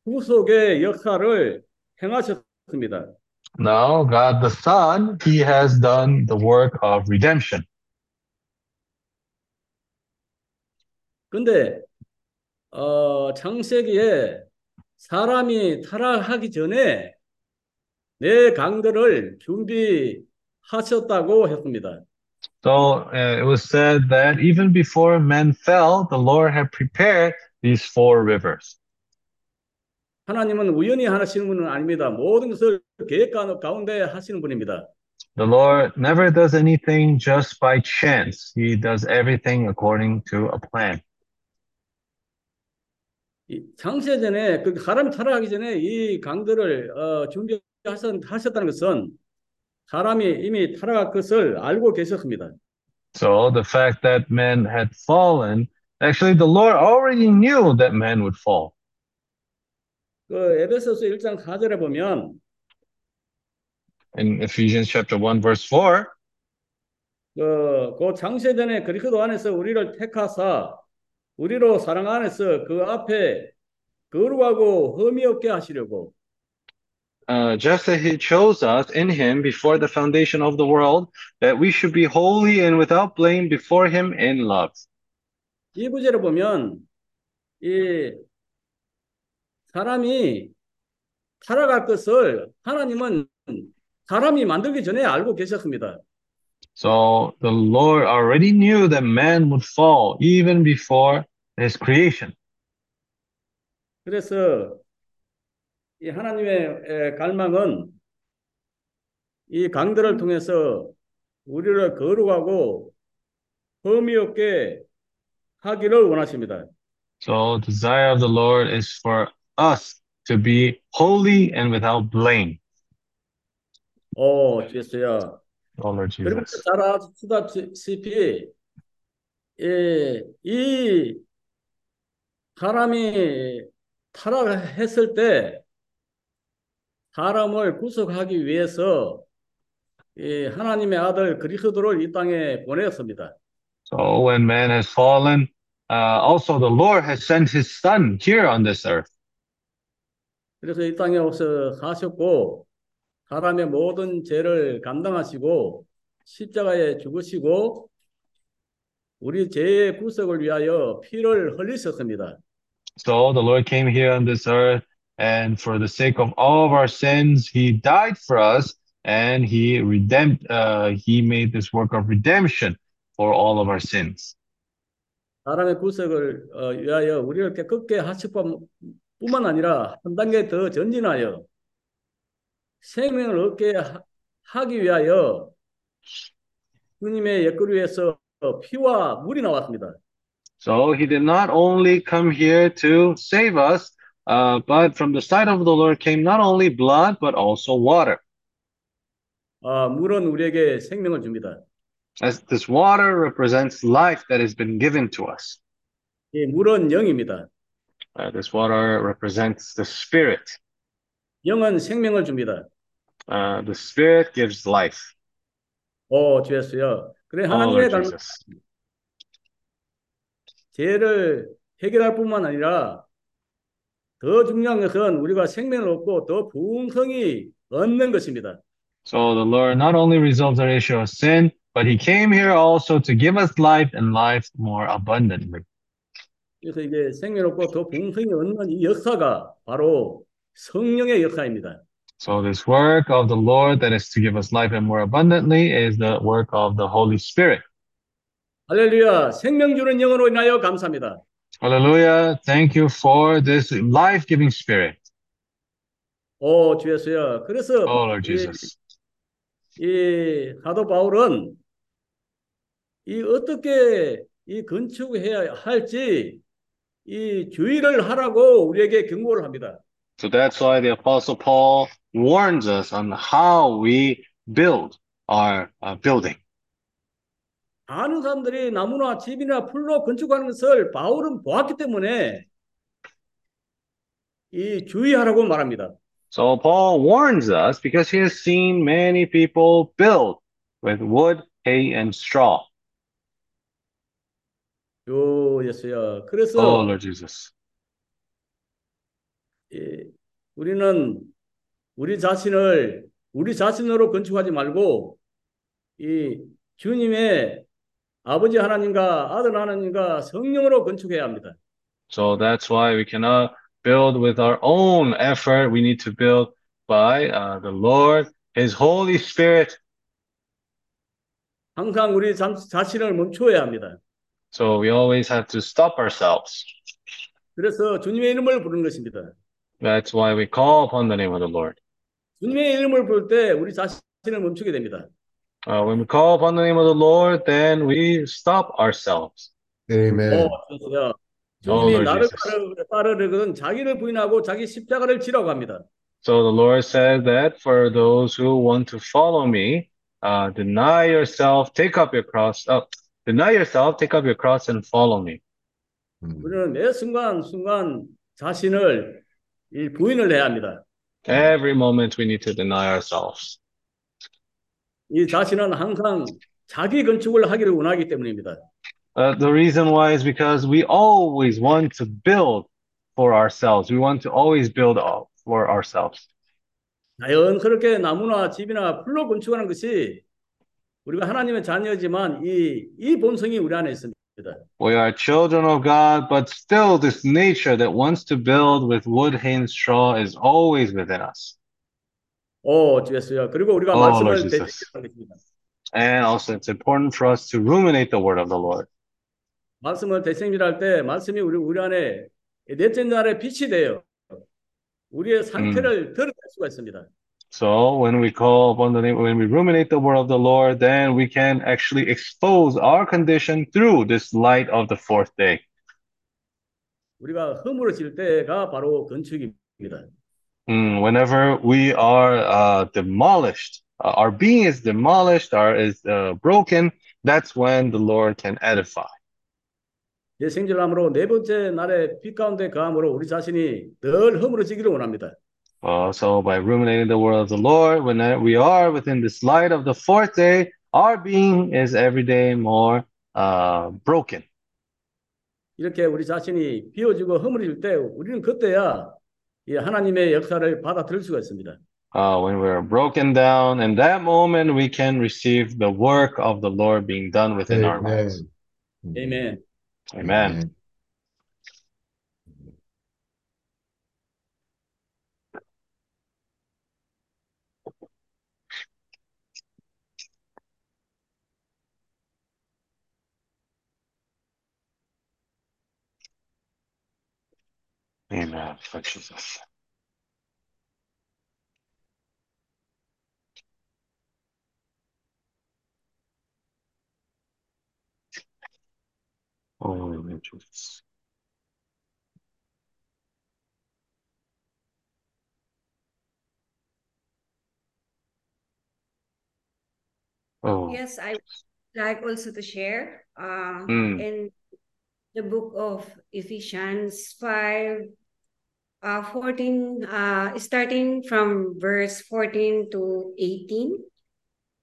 구속의 역할을 행하셨습니다. Now, God the Son, He has done the work of redemption. 근데 어, 창세기에 사람이 타락하기 전에 내 강들을 준비하셨다고 했습니다. So uh, it was said that even before men fell, the Lord had prepared these four rivers. 하나님은 우연히 하시는 분은 아닙니다. 모든 것을 계획 가- 가운데 하시는 분입니다. The Lord never does anything just by chance. He does everything according to a plan. 이 창세 전에 그 사람이 타락하기 전에 이 강들을 어, 준비하셨다는 것은 사람이 이미 타락할 것을 알고 계셨습니다. So the fact that men had fallen, actually the Lord already knew that men would fall. 그 에베소서 1장 4절에 보면 In Ephesians chapter 1 verse 4, 그, 그 창세 전에 그리스도 안에서 우리를 택하사 우리로 사랑 안에서 그 앞에 거룩하고 흠이 없게 하시려고 uh, just as he chose us in him before the foundation of the world, that we should be holy and without blame before him in love. 이 구절에 보면 이 사람이 살아갈 것을 하나님은 사람이 만들기 전에 알고 계셨습니다. So the Lord already knew that man would fall even before his creation. 그래서 이 하나님의 에, 갈망은 이 강들을 통해서 우리를 거룩하고 흠이 없게 하기를 원하십니다. So the desire of the Lord is for us to be holy and without blame. 오, 주였어요. Oh Lord 그리고 Jesus. 잘 아시다시피 이, 이 사람이 타락했을 때 사람을 구속하기 위해서 이 하나님의 아들 그리스도를 이 땅에 보내었습니다. So when man has fallen, uh, also the Lord has sent his son here on this earth. 그래서 이 땅에 오셔 사셨고 사람의 모든 죄를 감당하시고 십자가에 죽으시고 우리 죄의 구속을 위하여 피를 흘리셨습니다. So the Lord came here on this earth, and for the sake of all of our sins, he died for us, and he redeemed, uh, he made this work of redemption for all of our sins. 사람의 구속을 어, 위하여 우리를 깨끗게 하실 뿐- 뿐만 아니라 한 단계 더 전진하여 생명을 얻게 하- 하기 위하여 주님의 옆구리에서 피와 물이 나왔습니다. So he did not only come here to save us, uh, but from the side of the Lord came not only blood, but also water. 아, 물은 우리에게 생명을 줍니다. As this water represents life that has been given to us. 이 물은 영입니다. Uh, this water represents the spirit. 영은 생명을 줍니다. Uh, the spirit gives life. 오, 주 예수여. 그래 Oh, 하나님의 Lord 당 Jesus. 죄를 해결할 뿐만 아니라 더 중요한 것은 우리가 생명을 얻고 더 풍성히 얻는 것입니다. So the Lord not only resolves our issue of sin, but he came here also to give us life and life more abundantly. 그래서 이게 생명을 얻고 더 풍성히 얻는 이 역사가 바로 성령의 역사입니다. So this work of the Lord that is to give us life and more abundantly is the work of the Holy Spirit. 할렐루야. 생명 주는 영으로 인하여 감사합니다. Hallelujah. Thank you for this life-giving spirit. 오, 주 예수여. 그래서 Oh, Lord 이, Jesus. 이 사도 바울은 이 어떻게 이 건축해야 할지 이 주의를 하라고 우리에게 경고를 합니다. So that's why the Apostle Paul warns us on how we build our uh, building. 많은 사람들이 나무나 집이나 풀로 건축하는 것을 바울은 보았기 때문에 이 주의하라고 말합니다. So Paul warns us because he has seen many people build with wood, hay, and straw. 요 예수야. 그래서 Oh, Lord Jesus. 이, 우리는 우리 자신을 우리 자신으로 건축하지 말고 이 주님의 아버지 하나님과 아들 하나님과 성령으로 건축해야 합니다. So that's why we cannot build with our own effort. We need to build by uh, the Lord, His Holy Spirit. 항상 우리 자, 자신을 멈추어야 합니다. So we always have to stop ourselves. 그래서 주님의 이름을 부르는 것입니다. That's why we call upon the name of the Lord. 주님의 이름을 부를 때 우리 자신을 멈추게 됩니다. Uh, when we call upon the name of the Lord, then we stop ourselves. Amen. 어, 그래서요. Oh, 주님이 Lord 나를 Jesus. 따르- 따르려거든 자기를 부인하고 자기 십자가를 지라고 합니다. So the Lord says that for those who want to follow me, uh, deny yourself, take up your cross, uh, deny yourself, take up your cross and follow me. Mm. 우리는 매 순간 순간 자신을 이 부인을 해야 합니다. Every moment we need to deny ourselves. 이 자신은 항상 자기 건축을 하기를 원하기 때문입니다. Uh, the reason why is because we always want to build for ourselves. We want to always build up for ourselves. 자연스럽게 나무나 집이나 풀로 건축하는 것이 우리가 하나님의 자녀지만 이, 이 본성이 우리 안에 있습니다. We are children of God, but still this nature that wants to build with wood, hay, and straw is always within us. 오, 주 예수야. 그리고 우리가 오, 말씀을 것입니다. And also it's important for us to ruminate the word of the Lord. 말씀을 대생질할 때 말씀이 우리 우리 안에 넷째 날에 빛이 돼요. 우리의 상태를 드러낼 수가 있습니다. So when we call upon the name, when we ruminate the word of the Lord, then we can actually expose our condition through this light of the fourth day. 우리가 허물어질 때가 바로 건축입니다. Mm, whenever we are uh, demolished, uh, our being is demolished, our is uh, broken. That's when the Lord can edify. 내 생질함으로 네 번째 날에 빛 가운데 가함으로 우리 자신이 늘 허물어지기를 원합니다. Uh, so by ruminating the word of the Lord, when we are within this light of the fourth day, our being is every day more uh, broken. 이렇게 우리 자신이 비워지고 허물어질 때 우리는 그때야 이 하나님의 역사를 받아들일 수가 있습니다. Uh, when we're broken down, in that moment we can receive the work of the Lord being done within our lives. Amen. 아멘. Amen. Amen. Lord Jesus. Oh, Jesus. Oh, Yes, I like also to share uh, Mm. in the book of Ephesians 5, uh, 14, uh, starting from verse 14 to 18.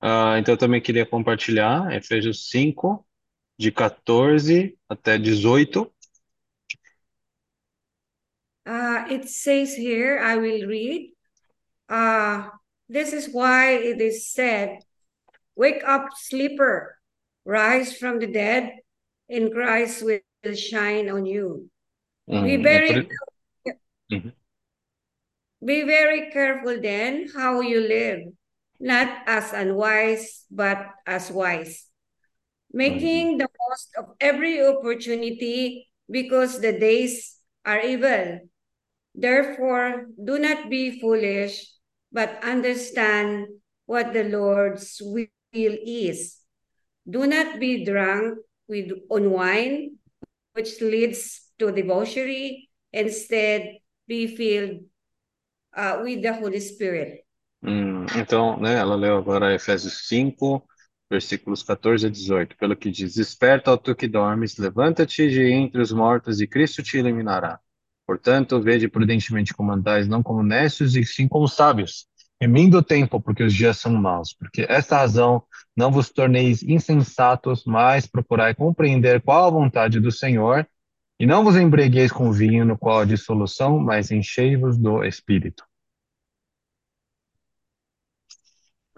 Ah, então eu também queria compartilhar Efésios 5, de 14 até 18. Uh, it says here, I will read. Uh, this is why it is said, Wake up, sleeper, rise from the dead, and Christ will shine on you. Hum, é very, por- Mhm. be very careful then how you live, not as unwise, but as wise, making the most of every opportunity because the days are evil. Therefore, do not be foolish, but understand what the Lord's will is. Do not be drunk with on wine, which leads to debauchery. Instead, be filled uh, with the Holy Spirit. Hum, então, né, ela leu agora Efésios 5, versículos 14 a 18, pelo que diz: Desperta, ó tu que dormes, levanta-te de entre os mortos e Cristo te iluminará. Portanto, vede prudentemente como andais, não como necios e sim como sábios, remindo o tempo, porque os dias são maus. Porque esta razão não vos torneis insensatos, mas procurai compreender qual a vontade do Senhor, e não vos embregueis com vinho, no qual há dissolução, mas enchei-vos do Espírito.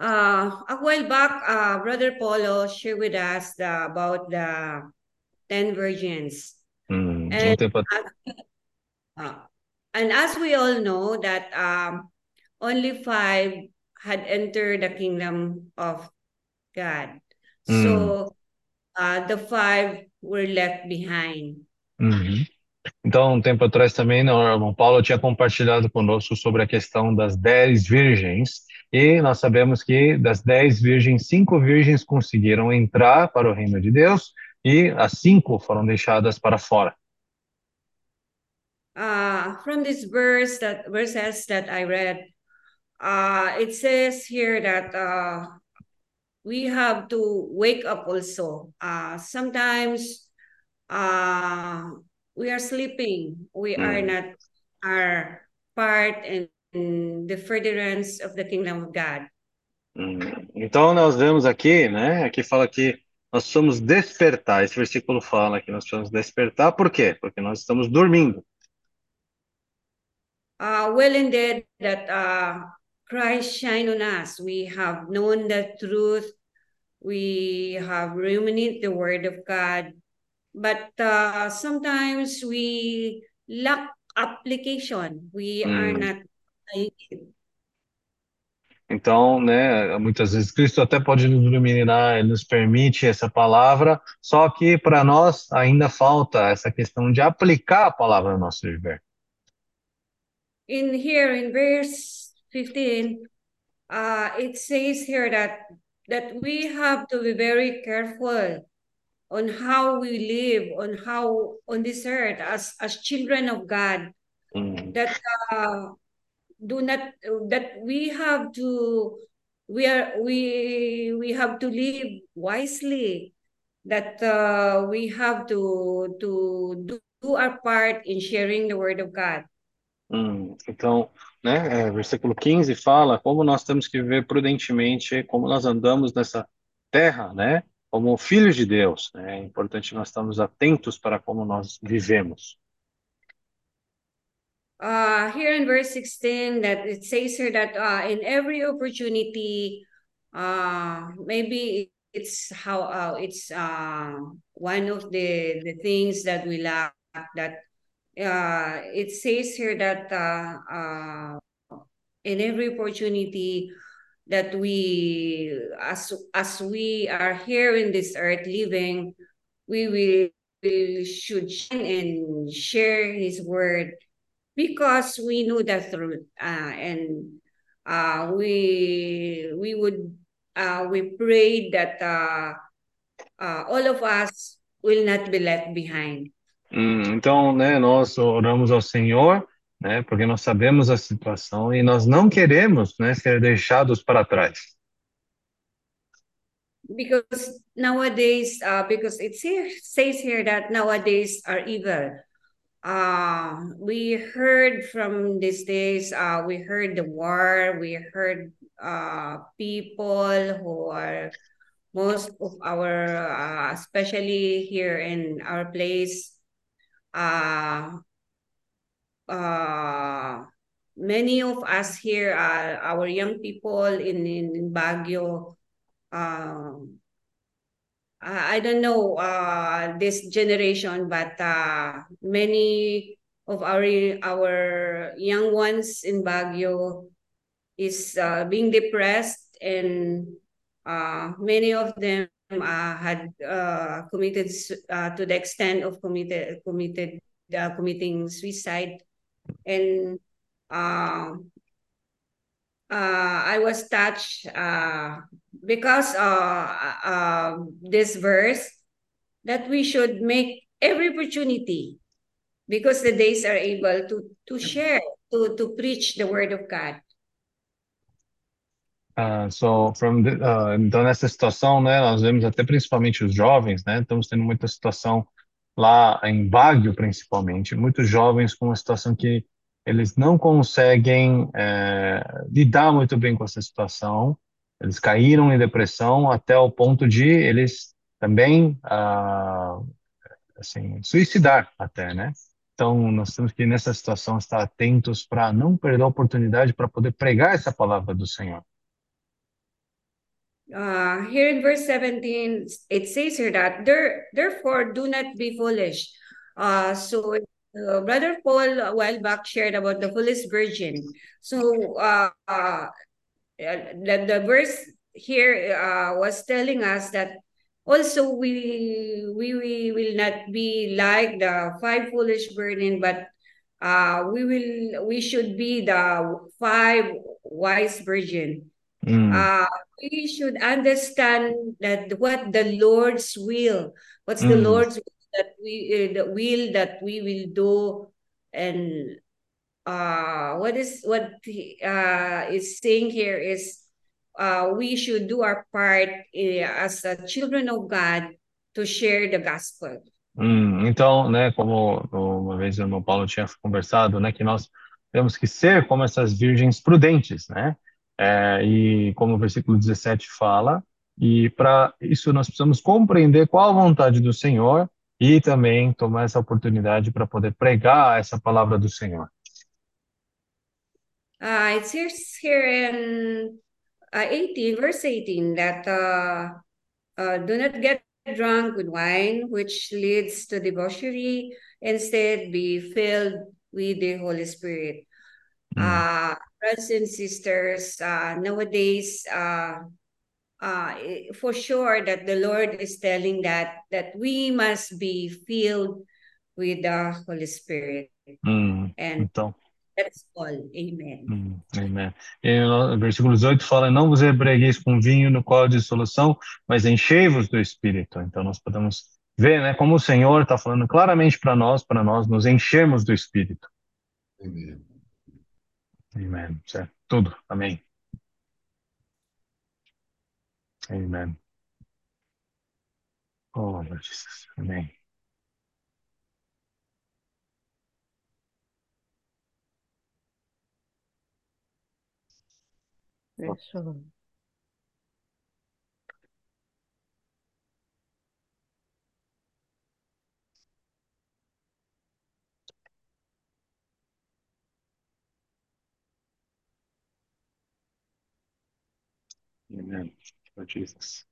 Uh, a while back, uh, Brother Paulo shared with us the, about the 10 virgins. Um And, tempo uh, and as we all know that um, only five had entered the kingdom of God. So uh, the five were left behind. Uhum. Então, um tempo atrás também, né, o irmão Paulo tinha compartilhado conosco sobre a questão das dez virgens, e nós sabemos que das dez virgens, cinco virgens conseguiram entrar para o reino de Deus, e as cinco foram deixadas para fora. uh, from this verse that verses that I read, uh, it says here that uh, we have to wake up also. Uh, sometimes uh, we are sleeping. We are Mm. not our part in, in the furtherance of the kingdom of God. Hum, Então, nós vemos aqui, né, aqui fala que nós precisamos despertar, esse versículo fala que nós precisamos despertar, por quê? Porque nós estamos dormindo. uh, well indeed that uh, Christ shine on us. We have known the truth. We have ruminated the word of God. But uh, sometimes we lack application. We are Mm. not. Então, né, muitas vezes Cristo até pode nos iluminar, ele nos permite essa palavra, só que para nós ainda falta essa questão de aplicar a palavra no nosso viver. In here in verse 15, uh, it says here that that we have to be very careful on how we live, on how on this earth as as children of God. Hum, that uh, do not that we have to we are we we have to live wisely that uh, we have to to do our part in sharing the word of God. Hum, então, né, é, versículo 15 fala como nós temos que viver prudentemente, como nós andamos nessa terra, né, como filhos de Deus. né? É importante nós estarmos atentos para como nós vivemos. Uh, here in verse 16, that it says here that uh, in every opportunity, uh, maybe it's how uh, it's uh, one of the the things that we lack that uh, it says here that uh, uh, in every opportunity that we as as we are here in this earth living we will we should shine and share his word because we know the truth uh, and uh, we we would uh, we pray that uh, uh, all of us will not be left behind. Então, né, nós oramos ao Senhor, né, porque nós sabemos a situação e nós não queremos, né, ser deixados para trás. because nowadays uh because it says here that nowadays are evil uh we heard from these days uh we heard the war we heard uh people who are most of our uh, especially here in our place uh uh many of us here are our young people in in, in Baguio um I don't know uh this generation but uh many of our our young ones in Baguio is uh, being depressed and uh many of them uh, had uh committed uh, to the extent of committed committed uh, committing suicide and uh, uh, I was touched uh, because uh, uh, this verse that we should make every opportunity because the days are able to to share to to preach the word of God. Ah, so from the, ah, então nessa situação, né, nós vemos até principalmente os jovens, né, estamos tendo muita situação lá em Baguio, principalmente, muitos jovens com uma situação que eles não conseguem eh, lidar muito bem com essa situação, eles caíram em depressão até o ponto de eles também, ah, assim, suicidar até, né? Então, nós temos que, nessa situação, estar atentos para não perder a oportunidade para poder pregar essa palavra do Senhor. Uh, here in verse 17, it says here that there, therefore do not be foolish. Uh, so uh, Brother Paul a while back shared about the foolish virgin. So uh, uh, the, the verse here uh, was telling us that also we, we we will not be like the five foolish virgin, but uh, we will we should be the five wise virgin. Hum, uh, we should understand that what the Lord's will, what's the Lord's will that we uh, the will that we will do, and uh, what is what he, uh, is saying here is uh, we should do our part uh, as children of God to share the gospel. hum. Então, né, como uma vez o irmão Paulo tinha conversado, né, que nós temos que ser como essas virgens prudentes, né? É, e como o versículo 17 fala, e para isso nós precisamos compreender qual a vontade do Senhor e também tomar essa oportunidade para poder pregar essa palavra do Senhor. Uh, it says here in uh, 18, verse 18, that uh, uh, do not get drunk with wine, which leads to debauchery. Instead, be filled with the Holy Spirit. Hum, Uh, brothers and sisters, uh, nowadays, uh, uh, for sure that the Lord is telling that that we must be filled with the Holy Spirit, hum. and Então, that's all. Amen. hum, amém. E o versículo 18 fala: Não vos embriagueis com vinho no qual há dissolução, mas enchei-vos do Espírito. Então, nós podemos ver, né, como o Senhor está falando claramente para nós, para nós nos enchermos do Espírito. Amen. Amém. Certo? Tudo. Amém. Amém. Oh, Lord Jesus. Amen. Amen. Lord Jesus.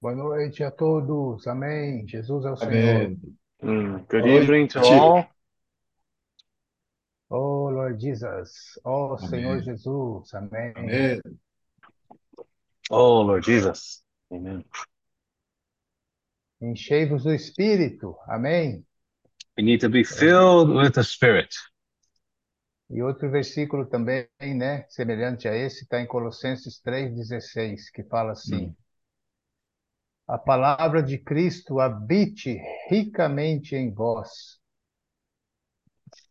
Boa noite a todos. Amém. Jesus é o Senhor. Amém. Mm, Good Boa evening to noite. all. Oh, Lord Jesus. Oh, Amém. Senhor Jesus. Amém. Amém. Oh, Lord Jesus. Amen. Enchei-vos do Espírito. Amém. We need to be filled with the Spirit. E outro versículo também, né, semelhante a esse, está em Colossenses 3,16, que fala assim: A palavra de Cristo habite ricamente em vós.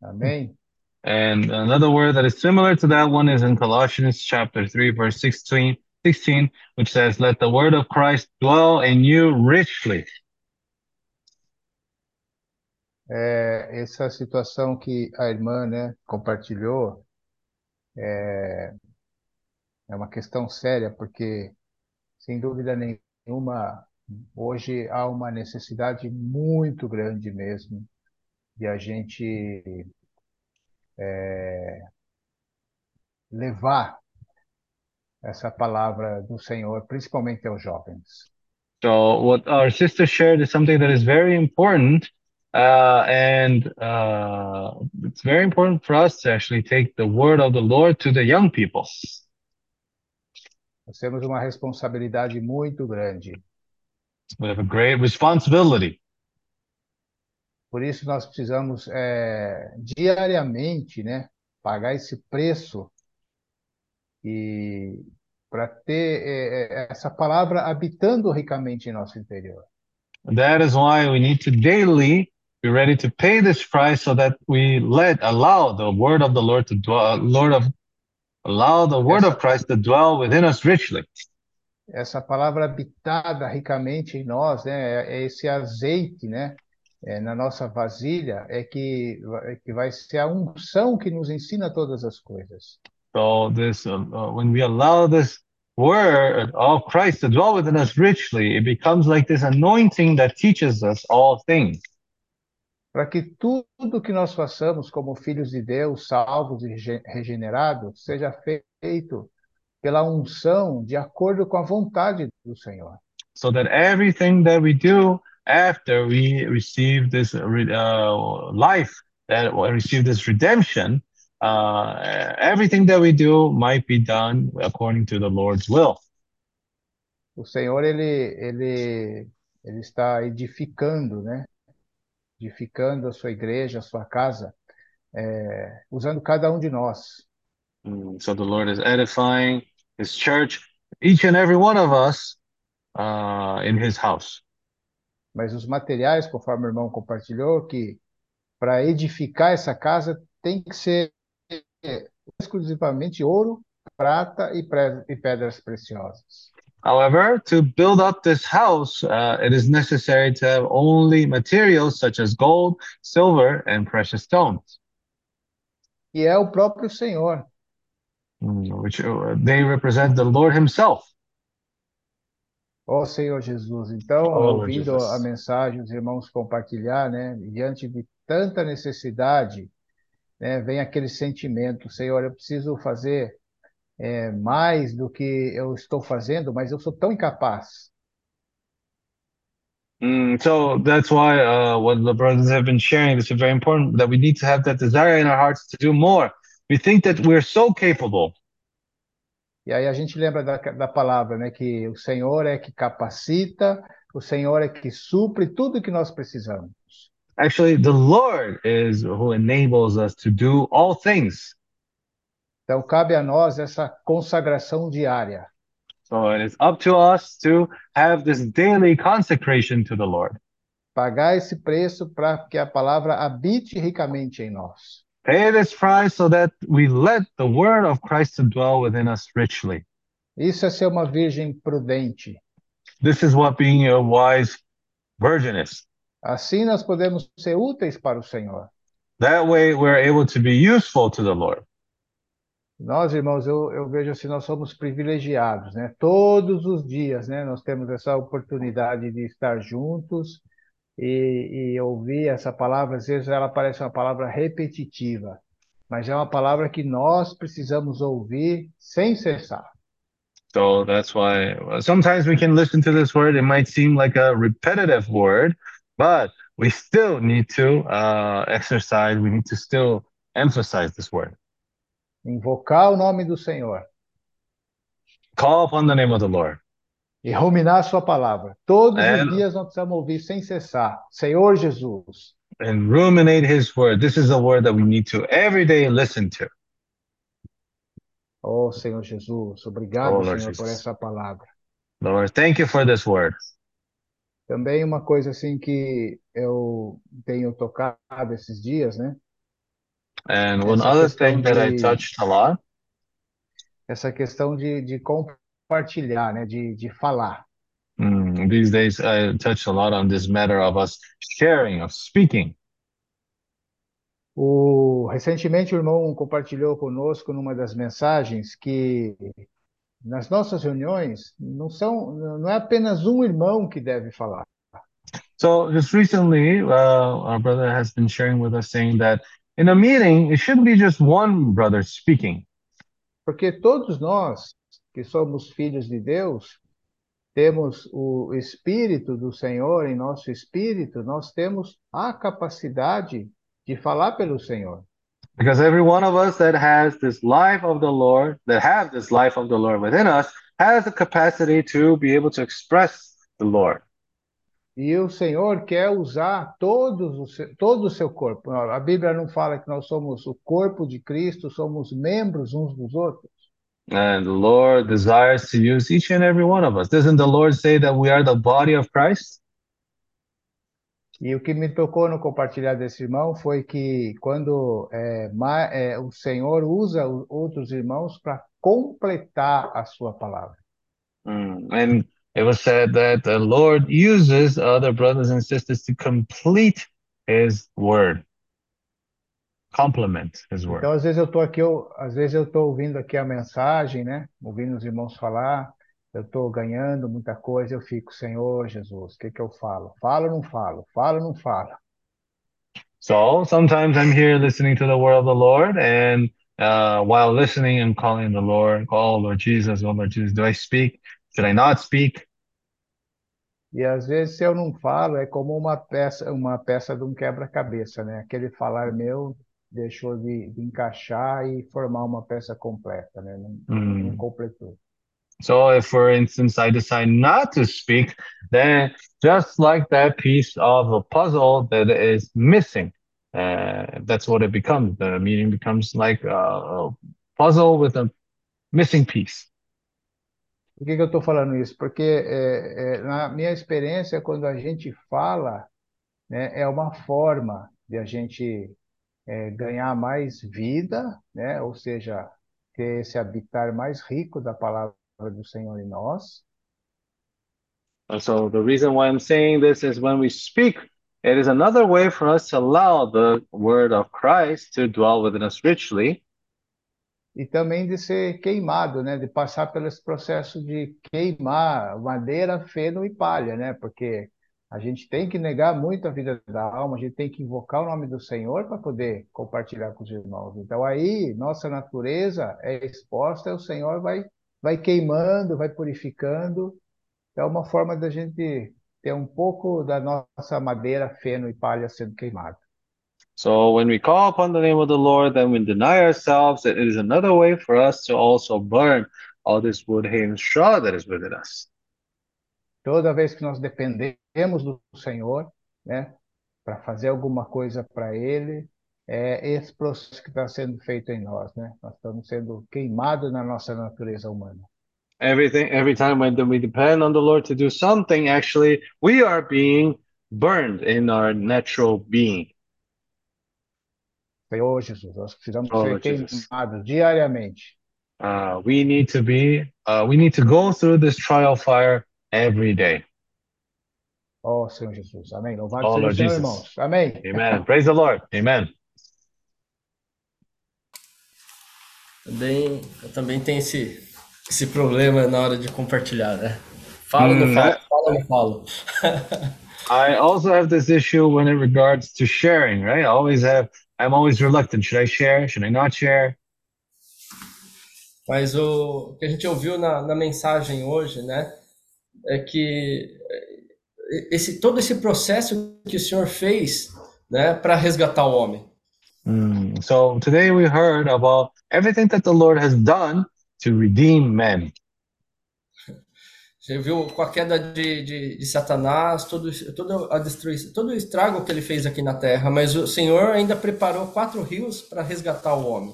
Amém. And another word that is similar to that one is in Colossians chapter 3, verse 16, 16 which says, Let the word of Christ dwell in you richly. É, essa situação que a irmã, né, compartilhou é, é uma questão séria, porque, sem dúvida nenhuma, hoje há uma necessidade muito grande mesmo de a gente é, levar essa palavra do Senhor, principalmente aos jovens. So, what our sister shared is something that is very important. Uh, and uh, it's very important for us to actually take the word of the Lord to the young people. Nós temos uma responsabilidade muito grande. We have a great responsibility. Por isso nós precisamos é, diariamente, né, pagar esse preço e para ter é, é, essa palavra habitando ricamente em nosso interior. That is why we need to daily be ready to pay this price so that we let allow the word of the Lord to dwell, Lord of allow the word of Christ to dwell within us richly. Essa palavra habitada ricamente em nós, né, é esse azeite, né, é, na nossa vasilha, é que, é que vai ser a unção que nos ensina todas as coisas. So this, uh, uh, when we allow this word of Christ to dwell within us richly, it becomes like this anointing that teaches us all things. Para que tudo que nós façamos como filhos de Deus, salvos e rege- regenerados, seja feito pela unção de acordo com a vontade do Senhor. So that everything that we do after we receive this uh, uh, life, that we receive this redemption, uh, everything that we do might be done according to the Lord's will. O Senhor ele ele ele está edificando, né? Edificando a sua igreja, a sua casa, é, usando cada um de nós. Mm, So the Lord is edifying His church, each and every one of us, uh, in His house. Mas os materiais, conforme o irmão compartilhou, que para edificar essa casa tem que ser exclusivamente ouro, prata e, e pedras preciosas. However, to build up this house, uh, it is necessary to have only materials such as gold, silver, and precious stones, E é o próprio Senhor. mm, which uh, they represent the Lord Himself. Ó Senhor Jesus. Então, Oh, ouvindo Jesus. a mensagem, os irmãos compartilhar, né? Diante de tanta necessidade, né? Vem aquele sentimento, Senhor, eu preciso fazer é, mais do que eu estou fazendo, mas eu sou tão incapaz. Mm, so that's why uh, what the brothers have been sharing this is very important that we need to have that desire in our hearts to do more. We think that we're so capable, E aí a gente lembra da, da palavra, né? Que o Senhor é que capacita, o Senhor é que supre tudo que nós precisamos. Actually, the Lord is who enables us to do all things. Então, cabe a nós essa consagração diária. So it is up to us to have this daily consecration to the Lord, Pagar esse preço para que a palavra habite ricamente em nós. Pay this price so that we let the word of Christ to dwell within us richly. Isso é ser uma virgem prudente. This is what being a wise virgin is. Assim nós podemos ser úteis para o Senhor. That way we're able to be useful to the Lord. Nós, irmãos, eu, eu vejo assim, nós somos privilegiados, né? Todos os dias, né? Nós temos essa oportunidade de estar juntos e, e ouvir essa palavra. Às vezes ela parece uma palavra repetitiva, mas é uma palavra que nós precisamos ouvir sem cessar. So that's why sometimes we can listen to this word. It might seem like a repetitive word, but we still need to uh, exercise. We need to still emphasize this word. Invocar o nome do Senhor Call upon the name of the Lord. e ruminar a sua palavra. Todos É. os dias nós precisamos ouvir sem cessar. Senhor Jesus, and ruminate his word. This is a word that we need to every day listen to. oh Senhor Jesus, obrigado, Oh, Senhor, por Jesus. essa palavra. Lord, thank you for this word. Também uma coisa assim que eu tenho tocado esses dias, né? And one Essa other questão thing that I de- touched a lot, Essa questão de, de compartilhar, né? De, de falar. mm, these days I touched a lot on this matter of us sharing, of speaking. O, recentemente o irmão compartilhou conosco numa das mensagens que nas nossas reuniões não são, não é apenas um irmão que deve falar. So just recently, uh, our brother has been sharing with us saying that in a meeting, it shouldn't be just one brother speaking. Porque todos nós que somos filhos de Deus, temos o Espírito do Senhor em nosso espírito, nós temos a capacidade de falar pelo Senhor. Because every one of us that has this life of the Lord, that have this life of the Lord within us, has the capacity to be able to express the Lord. E o Senhor quer usar todos o seu, todo o seu corpo. A Bíblia não fala que nós somos o corpo de Cristo, somos membros uns dos outros. And the Lord desires to use each and every one of us. Doesn't the Lord say that we are the body of Christ? E o que me tocou no compartilhar desse irmão foi que quando é, ma- é, o Senhor usa outros irmãos para completar a sua palavra. Mm. And it was said that the Lord uses other brothers and sisters to complete his word, complement his word. Então, às vezes eu tô aqui, eu, às vezes eu estou ouvindo aqui a mensagem, né? Ouvindo os irmãos falar, eu estou ganhando muita coisa, eu fico, Senhor Jesus, o que que eu falo? Falo ou não falo? Falo ou não falo? So sometimes I'm here listening to the word of the Lord, and uh, while listening, I'm calling the Lord, oh Lord Jesus, oh Lord Jesus, do I speak? Should I not speak? E às vezes, se eu não falo, é como uma peça, uma peça de um quebra-cabeça, né? Aquele falar meu deixou de, de encaixar e formar uma peça completa, né? Não, não Mm. completou. So if, for instance, I decide not to speak, then just like that piece of a puzzle that is missing, uh, that's what it becomes. The meaning becomes like a, a puzzle with a missing piece. Por que que eu estou falando isso? Porque é, é, na minha experiência, quando a gente fala, né, é uma forma de a gente é, ganhar mais vida, né? Ou seja, ter esse habitar mais rico da palavra do Senhor em nós. So the reason why I'm saying this is when we speak, it is another way for us to allow the word of Christ to dwell within us richly. E também de ser queimado, né? De passar pelo processo de queimar madeira, feno e palha, né? Porque a gente tem que negar muito a vida da alma, a gente tem que invocar o nome do Senhor para poder compartilhar com os irmãos. Então aí nossa natureza é exposta, o Senhor vai vai queimando, vai purificando. É uma forma da gente ter um pouco da nossa madeira, feno e palha sendo queimado. So when we call upon the name of the Lord, then we deny ourselves. And it is another way for us to also burn all this wood, hay, and straw that is within us. Toda vez que nós dependemos do Senhor, né, para fazer alguma coisa para Ele, é esse processo que está sendo feito em nós, né? Nós estamos sendo queimados na nossa natureza humana. Everything, every time when we depend on the Lord to do something, actually, we are being burned in our natural being. Senhor Jesus, nós precisamos Oh, ser Jesus. queimados diariamente. Uh, we need to be, uh, we need to go through this trial fire every day. Ó Senhor Jesus. Amém. Louvado Oh, seja o Senhor, Jesus. irmãos. Amém. Amen. Praise the Lord. Amen. Também, eu também tenho esse, esse problema na hora de compartilhar, né? Falo, não falo, né? falo, não falo. I also have this issue when it regards to sharing, right? I always have, I'm always reluctant. Should I share? Should I not share? Mas o que a gente ouviu na, na mensagem hoje, né? É que eh, esse, todo esse processo que o Senhor fez, né? Para resgatar o homem. Mm, So today we heard about everything that the Lord has done to redeem men. Você viu com a queda de, de, de Satanás, todo, toda a destruição, todo o estrago que ele fez aqui na terra, mas o Senhor ainda preparou quatro rios para resgatar o homem.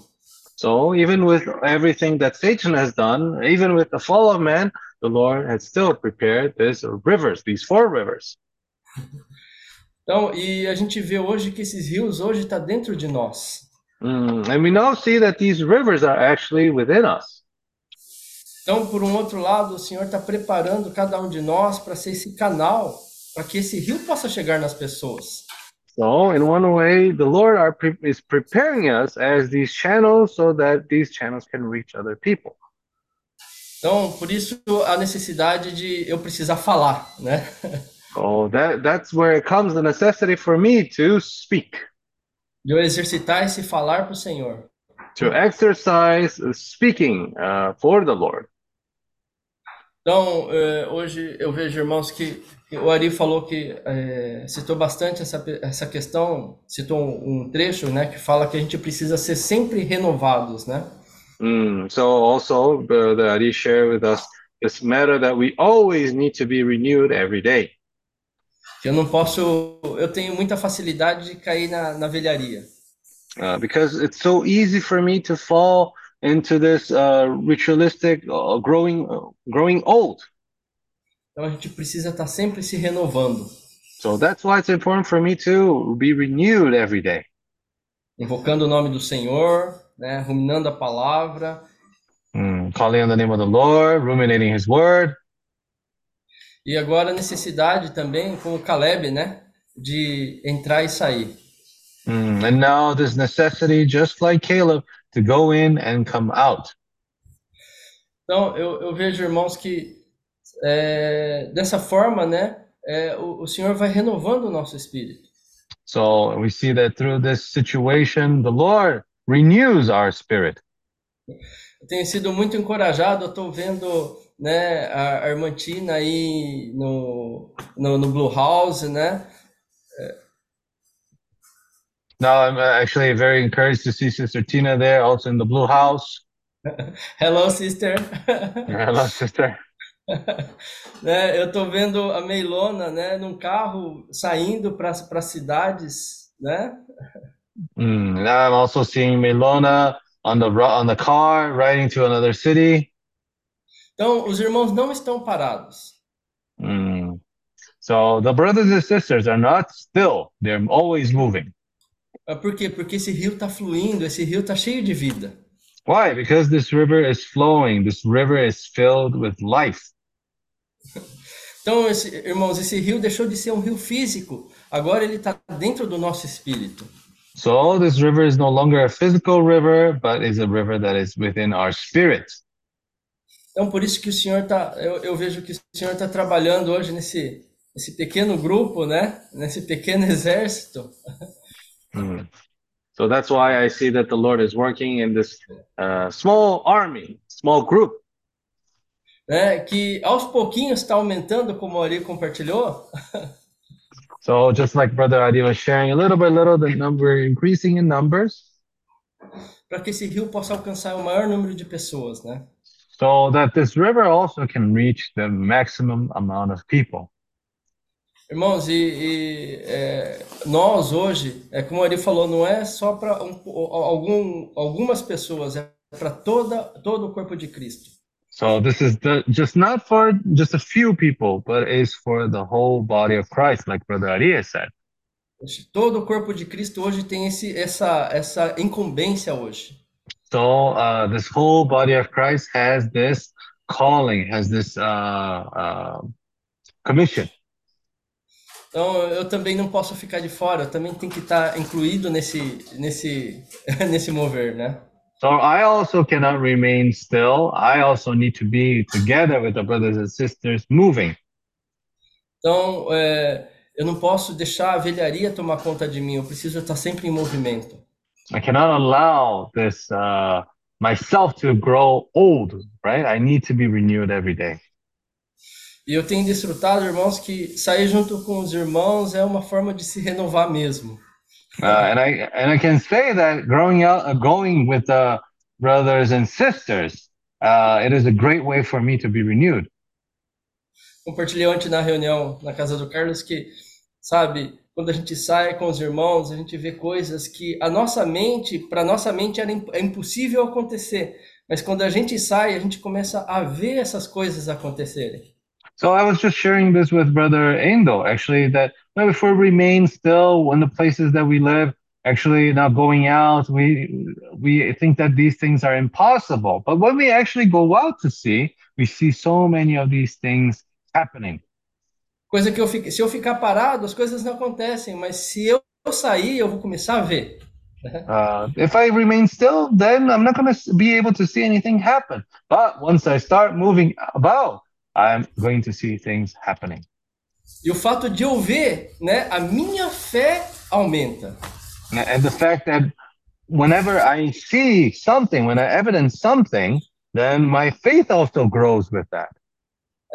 So even with everything that Satan has done, even with the fall of man, the Lord has still prepared these rivers, these four rivers. Então, e a gente vê hoje que esses rios hoje estão dentro de nós. Mm, and we now see that these rivers are actually within us. Então, por um outro lado, o Senhor está preparando cada um de nós para ser esse canal, para que esse rio possa chegar nas pessoas. So in one way, the Lord are is preparing us as these channels so that these channels can reach other people. Então, por isso a necessidade de eu precisar falar, né? So that that's where it comes the necessity for me to speak, De eu exercitar esse falar para o Senhor. to exercise speaking uh, for the Lord. Então, eh, hoje eu vejo, irmãos, que, o Ari falou que eh, citou bastante essa, essa questão, citou um, um trecho, né, que fala que a gente precisa ser sempre renovados, né? Mm, so also uh, the Ari shared with us this matter that we always need to be renewed every day. Eu não posso, eu tenho muita facilidade de cair na, na velharia. Uh, because it's so easy for me to fall into this uh, ritualistic uh, growing uh, growing old. Então a gente precisa estar sempre se renovando, So that's why it's important for me to be renewed every day. invocando o nome do Senhor, né, ruminando a palavra, Mm, calling on the name of the Lord, ruminating His word. e agora a necessidade também, como Caleb, né, de entrar e sair. Mm, and now this necessity, just like Caleb, to go in and come out. Então, eu, eu vejo, irmãos, que é, dessa forma, né, é, o, o Senhor vai renovando o nosso espírito. So we see that through this situation, the Lord renews our spirit. Eu tenho sido muito encorajado, eu estou vendo, né, a, a irmã Tina aí no, no, no Blue House, né, Now I'm uh, actually very encouraged to see Sister Tina there, also in the Blue House. Hello, sister! Hello, sister. né, eu estou vendo a Meilona, né, num carro saindo para as cidades, né, Mm, now I'm also seeing Melona on the on the car riding to another city. Então, os irmãos não estão parados. Mm. So the brothers and sisters are not still; they're always moving. Por quê? Porque esse rio está fluindo, esse rio está cheio de vida. Why? Because this river is flowing. This river is filled with life. Então, esse- irmãos, esse rio deixou de ser um rio físico, agora ele está dentro do nosso espírito. So this river is no longer a physical river, but is a river that is within our spirit. Então, por isso que o Senhor está, eu, eu vejo que o Senhor está trabalhando hoje nesse, nesse pequeno grupo, né? Nesse pequeno exército, Mm. So that's why I see that the Lord is working in this uh, small army, small group. né? Que aos pouquinhos está aumentando, como o Ari compartilhou, So just like Brother Adi was sharing, a little by little, the number increasing in numbers, para que esse rio possa alcançar o maior número de pessoas, né? so that this river also can reach the maximum amount of people. Irmãos, e, e, é, nós hoje, é como Ari falou, não é só para um, algum, algumas pessoas, é para toda todo o corpo de Cristo. So this is the, just not for just a few people, but is for the whole body of Christ, like Brother Adi has said. Todo o corpo de Cristo hoje tem esse, essa, essa incumbência hoje. So uh, this whole body of Christ has this calling, has this uh, uh, commission. Então eu também não posso ficar de fora, eu também tenho que estar incluído nesse, nesse, nesse mover, né? So I also cannot remain still. I also need to be together with the brothers and sisters moving. Então é, eu não posso deixar a velharia tomar conta de mim, eu preciso estar sempre em movimento. I cannot allow this uh, myself to grow old, right? I need to be renewed every day. E eu tenho desfrutado, irmãos, que sair junto com os irmãos é uma forma de se renovar mesmo. Uh, and I and I can say that growing up, uh, going with the brothers and sisters, uh, it is a great way for me to be renewed. Compartilhei ontem na reunião na casa do Carlos que, sabe, quando a gente sai com os irmãos, a gente vê coisas que a nossa mente, para nossa mente era é impossível acontecer, mas quando a gente sai, a gente começa a ver essas coisas acontecerem. So I was just sharing this with Brother Endo, actually, that well, if we remain still in the places that we live, actually not going out, we we think that these things are impossible. But when we actually go out to see, we see so many of these things happening. Coisa que eu fique, se eu ficar parado, as coisas não acontecem, mas se eu sair, eu vou começar a ver. Uh, if I remain still, then I'm not going to be able to see anything happen. But once I start moving about, I'm going to see things happening. E o fato de eu ver, né, a minha fé aumenta. And the fact that whenever I see something, when I evidence something, then my faith also grows with that.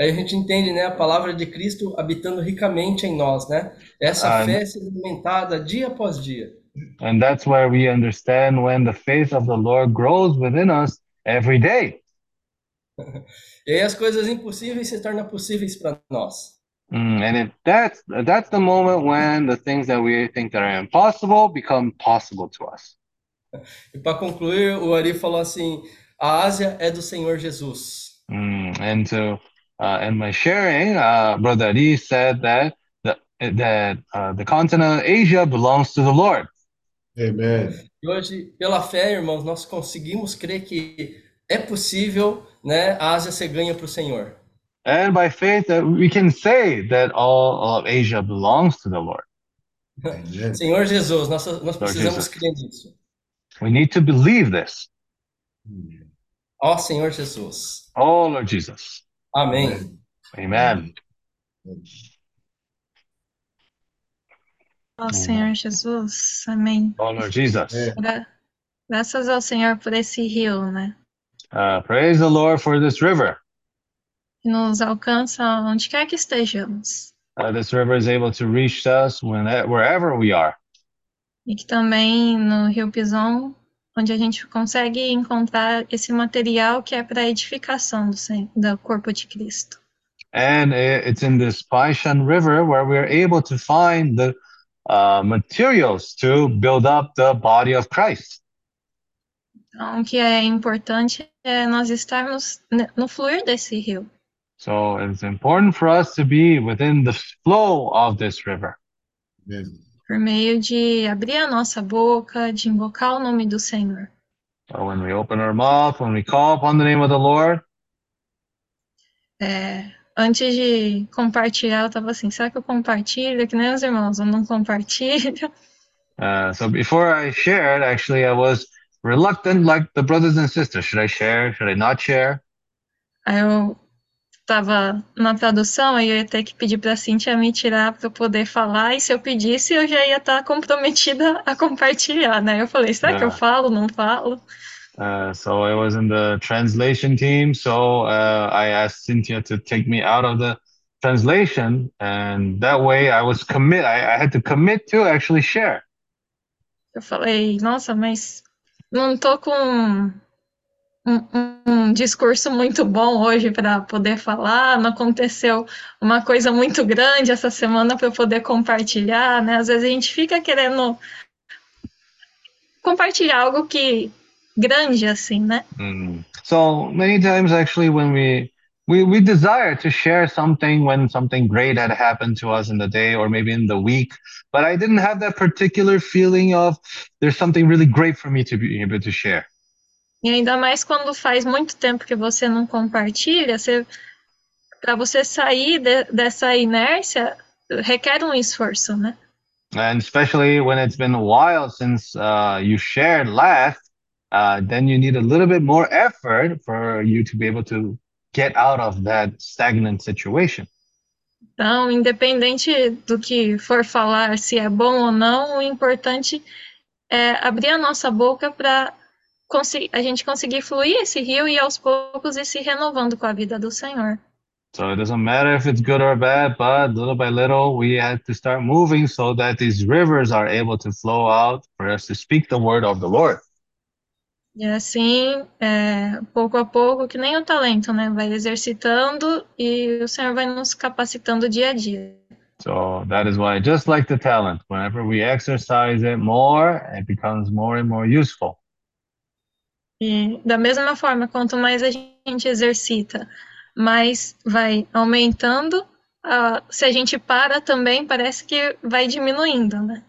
Aí a gente entende, né, a palavra de Cristo habitando ricamente em nós, né? Essa Ah, fé sendo alimentada dia após dia. And that's where we understand when the faith of the Lord grows within us every day. E aí as coisas impossíveis se tornam possíveis para nós. Mm, and it, that's that's the moment when the things that we think that are impossible become possible to us. E para concluir, o Ari falou assim: a Ásia é do Senhor Jesus. Mm, and to uh, in my sharing, uh, Brother Ari said that the that uh, the continent of Asia belongs to the Lord. Amen. E hoje, pela fé, irmãos, nós conseguimos crer que é possível, né, a Ásia ser ganha para o Senhor. And by faith, that we can say that all of Asia belongs to the Lord. Senhor Jesus, nós, nós precisamos Jesus. crer nisso. We need to believe this. Ó Senhor Jesus. Oh, Lord Jesus. Amém. Amen. Ó Senhor Jesus, amém. Oh, Lord Jesus. É. Gra- Graças ao Senhor por esse rio, né? Uh, praise the Lord for this river. Que nos alcança onde quer que estejamos. Uh, this river is able to reach us when, wherever we are. E que também no Rio Pison, onde a gente consegue encontrar esse material que é para edificação do, do corpo de Cristo. And it's in this Paishan River where we're able to find the uh, materials to build up the body of Christ. Então, o que é importante é nós estarmos no fluir desse rio. So it's important for us to be within the flow of this river. Por meio de abrir a nossa boca, de invocar o nome do Senhor. So when we open our mouth, when we call upon the name of the Lord, É, antes de compartilhar, eu estava assim, será que eu compartilho? Que nem os irmãos, eu não compartilho. uh, so before I shared, actually, I was reluctant, like the brothers and sisters. Should I share? Should I not share? Aí eu estava na tradução, aí eu ia ter que pedir para a Cintia me tirar para eu poder falar, e se eu pedisse, eu já ia estar comprometida a compartilhar, né? Eu falei, será que eu Ah. falo, não falo? Uh, so I was in the translation team. So uh, I asked Cynthia to take me out of the translation, and that way I was commit. I, I had to commit to actually share. Eu falei, nossa, mas não tô com um, um- um discurso muito bom hoje para poder falar, não aconteceu uma coisa muito grande essa semana para eu poder compartilhar, né? Às vezes a gente fica querendo compartilhar algo que grande assim, né? Mm. So many times, actually, when we we, we desire to share something when something great had happened to us in the day or maybe in the week. But I didn't have that particular feeling of there's something really great for me to be able to share. E ainda mais quando faz muito tempo que você não compartilha, você, para você sair de, dessa inércia, requer um esforço, né? And especially when it's been a while since uh, you shared last, uh, then you need a little bit more effort for you to be able to get out of that stagnant situation. Então, independente do que for falar, se é bom ou não, o importante é abrir a nossa boca para a gente conseguir fluir esse rio e aos poucos ir se renovando com a vida do Senhor. So it doesn't matter if it's good or bad, but little by little we have to start moving so that these rivers are able to flow out for us to speak the word of the Lord. E assim, é, pouco a pouco, que nem o talento, né? Vai exercitando e o Senhor vai nos capacitando dia a dia. So that is why, just like the talent, whenever we exercise it more, it becomes more and more useful. E da mesma forma, quanto mais a gente exercita, mais vai aumentando. Uh, se a gente para também, parece que vai diminuindo, né?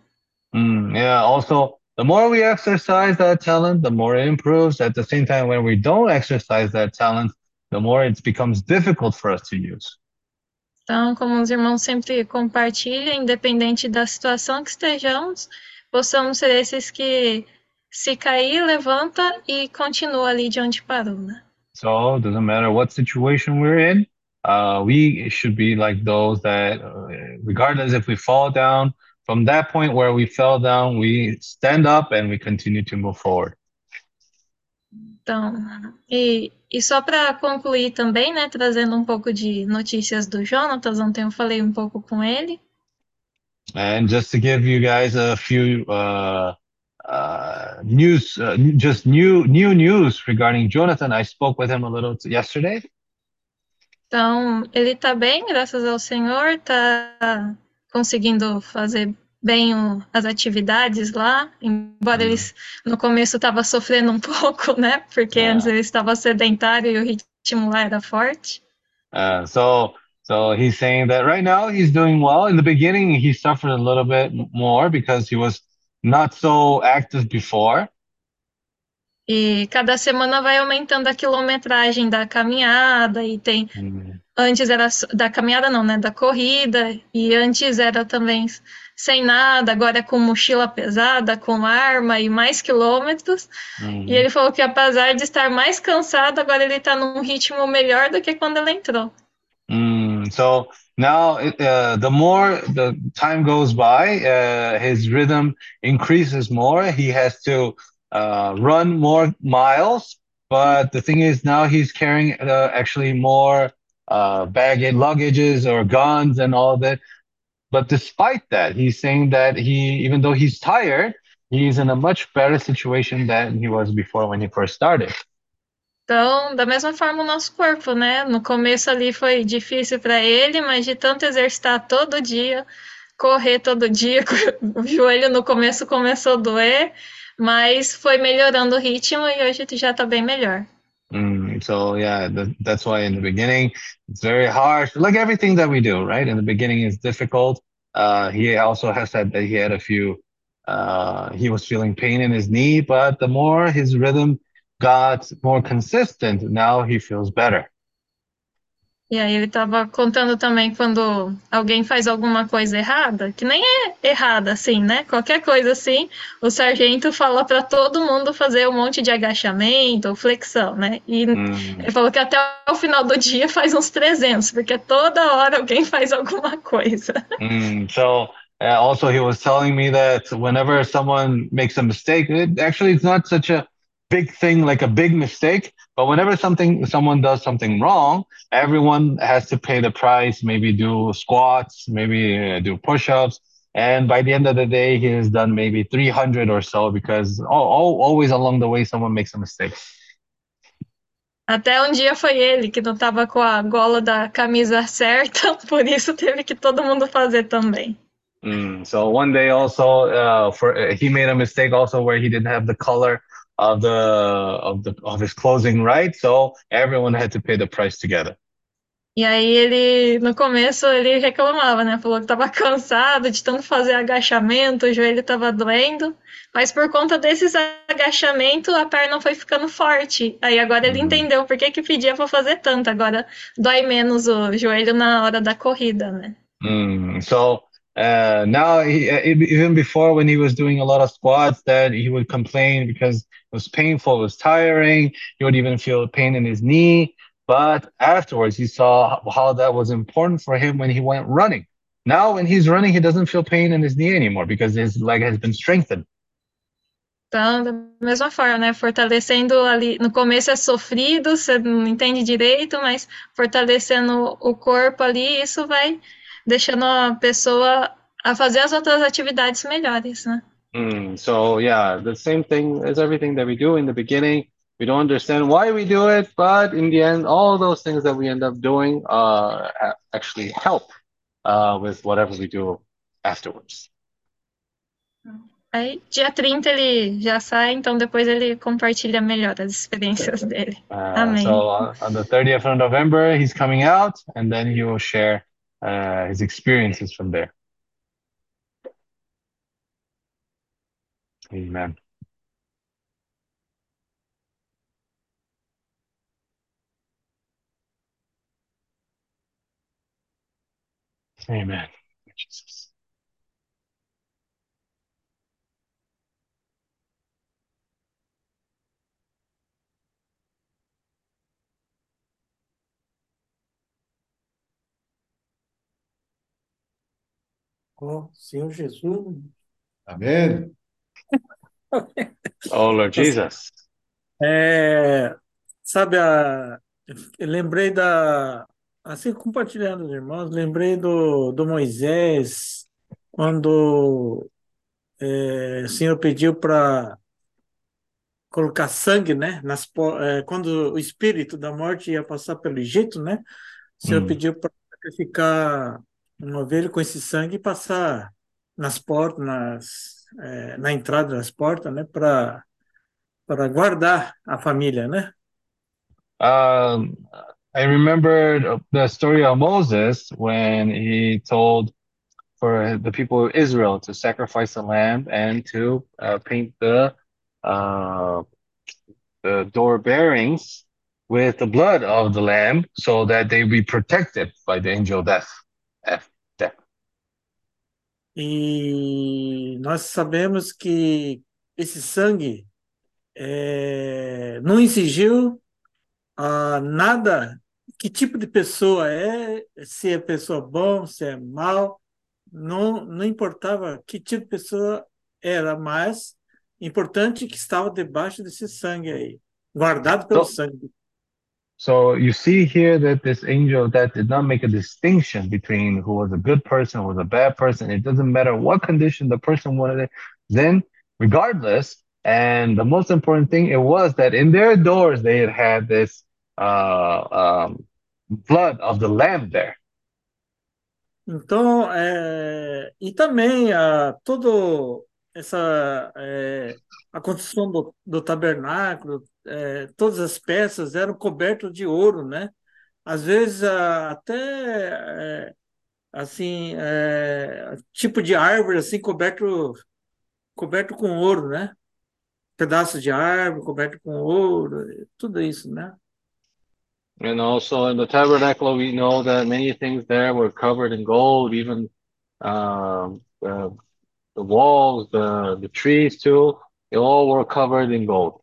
Mm, yeah, also the more we exercise that talent, the more it improves. At the same time, when we don't exercise that talent, the more it becomes difficult for us to use. Então, como os irmãos sempre compartilham, independente da situação que estejamos, possamos ser esses que se cair, levanta e continua ali de onde parou, né? So it doesn't matter what situation we're in, uh, we should be like those that, uh, regardless if we fall down, from that point where we fell down, we stand up and we continue to move forward. Então, e, e só para concluir também, né, trazendo um pouco de notícias do Jonatas, ontem eu falei um pouco com ele. And just to give you guys a few uh, uh, news, uh, just new new news regarding Jonathan, I spoke with him a little yesterday. Então, ele está bem, graças ao Senhor, está conseguindo fazer bem o, as atividades lá, embora uhum. eles no começo estava sofrendo um pouco, né? Porque antes ele estava sedentário e o ritmo lá era forte. Uh, so so he's saying that right now he's doing well. In the beginning he suffered a little bit more because he was not so active before. E cada semana vai aumentando a quilometragem da caminhada e tem uhum. Antes era da caminhada não, né, da corrida e antes era também sem nada, agora é com mochila pesada, com arma e mais quilômetros. Uhum. E ele falou que apesar de estar mais cansado, agora ele está num ritmo melhor do que quando ele entrou. Mm, so now uh, the more the time goes by, uh, his rhythm increases more. He has to uh, run more miles, but the thing is now he's carrying uh, actually more uh, baggage, luggages or guns and all that. But despite that, he's saying that he, even though he's tired, he's in a much better situation than he was before when he first started. Então, da mesma forma o nosso corpo, né? No começo ali foi difícil para ele, mas de tanto exercitar todo dia, correr todo dia, o joelho no começo começou a doer, mas foi melhorando o ritmo e hoje já está bem melhor. Mm, so yeah, that, that's why in the beginning it's very harsh. Like everything that we do, right? In the beginning is difficult. Uh, he also has said that he had a few. Uh, he was feeling pain in his knee, but the more his rhythm got more consistent, now he feels better. E aí ele estava contando também quando alguém faz alguma coisa errada, que nem é errada assim, né? Qualquer coisa assim, o sargento fala para todo mundo fazer um monte de agachamento ou flexão, né? E hum. ele falou que até o final do dia faz uns 300, porque toda hora alguém faz alguma coisa. Mm, so uh, also he was telling me that whenever someone makes a mistake, it actually it's not such a big thing like a big mistake but whenever something someone does something wrong everyone has to pay the price maybe do squats maybe uh, do push-ups and by the end of the day he has done maybe 300 or so because oh, always along the way someone makes a mistake Até um dia foi ele que não estava com a gola da camisa certa, por isso teve que todo mundo fazer também. Mm, so one day also, uh, for uh, he made a mistake also where he didn't have the color of the of the of his closing right so everyone had to pay the price together E aí ele, no começo, ele reclamava, né? Falou que estava cansado de tanto fazer agachamento, o joelho estava doendo. Mas por conta desses agachamentos, a perna foi ficando forte. Aí agora ele Uhum. entendeu por que que pedia para fazer tanto. Agora dói menos o joelho na hora da corrida, né? Mm, so uh, now, he, even before when he was doing a lot of squats, that he would complain because was painful, it was tiring. He would even feel pain in his knee. But afterwards, he saw how that was important for him when he went running. Now, when he's running, he doesn't feel pain in his knee anymore because his leg has been strengthened. Então, da mesma forma, né? Fortalecendo ali. No começo é sofrido, você não entende direito, mas fortalecendo o corpo ali, isso vai deixando a pessoa a fazer as outras atividades melhores, né? Mm, so yeah, the same thing as everything that we do in the beginning. We don't understand why we do it, but in the end, all those things that we end up doing uh, actually help uh, with whatever we do afterwards. Aí, dia 30 ele já sai, então depois ele compartilha melhor as experiências dele. Uh, Amém. so on, on the 30th of November, he's coming out, and then he will share uh, his experiences from there. Amen. Amen. Jesus. Ó, Senhor Jesus. Amém. Oh, Lord Jesus. É, sabe, a, lembrei da. Assim, compartilhando os irmãos, lembrei do, do Moisés, quando é, o Senhor pediu para colocar sangue, né? Nas, é, quando o espírito da morte ia passar pelo Egito, né? O Senhor Hum. pediu para sacrificar uma ovelha com esse sangue e passar nas portas, nas, é, na entrada das portas, né? Para para guardar a família, né? Um, I remembered the story of Moses when he told for the people of Israel to sacrifice a lamb and to uh, paint the uh, the door bearings with the blood of the lamb so that they be protected by the angel of death. E nós sabemos que esse sangue é, não exigiu ah, nada, que tipo de pessoa é, se é pessoa bom, se é mal, não, não importava que tipo de pessoa era, mas importante que estava debaixo desse sangue aí, guardado pelo So- sangue. So you see here that this angel of death did not make a distinction between who was a good person, who was a bad person. It doesn't matter what condition the person was in, regardless. And the most important thing it was that in their doors they had had this uh, um, blood of the lamb there. Então, é, e também a, todo essa é, a construção do, do tabernáculo, é, todas as peças eram cobertas de ouro, né? Às vezes até é, assim é, tipo de árvore assim coberto coberto com ouro, né? Pedaços de árvore coberto com ouro, tudo isso, né? And also in the tabernacle, we know that many things there were covered in gold, even um, the, the walls, the, the trees too, they all were covered in gold.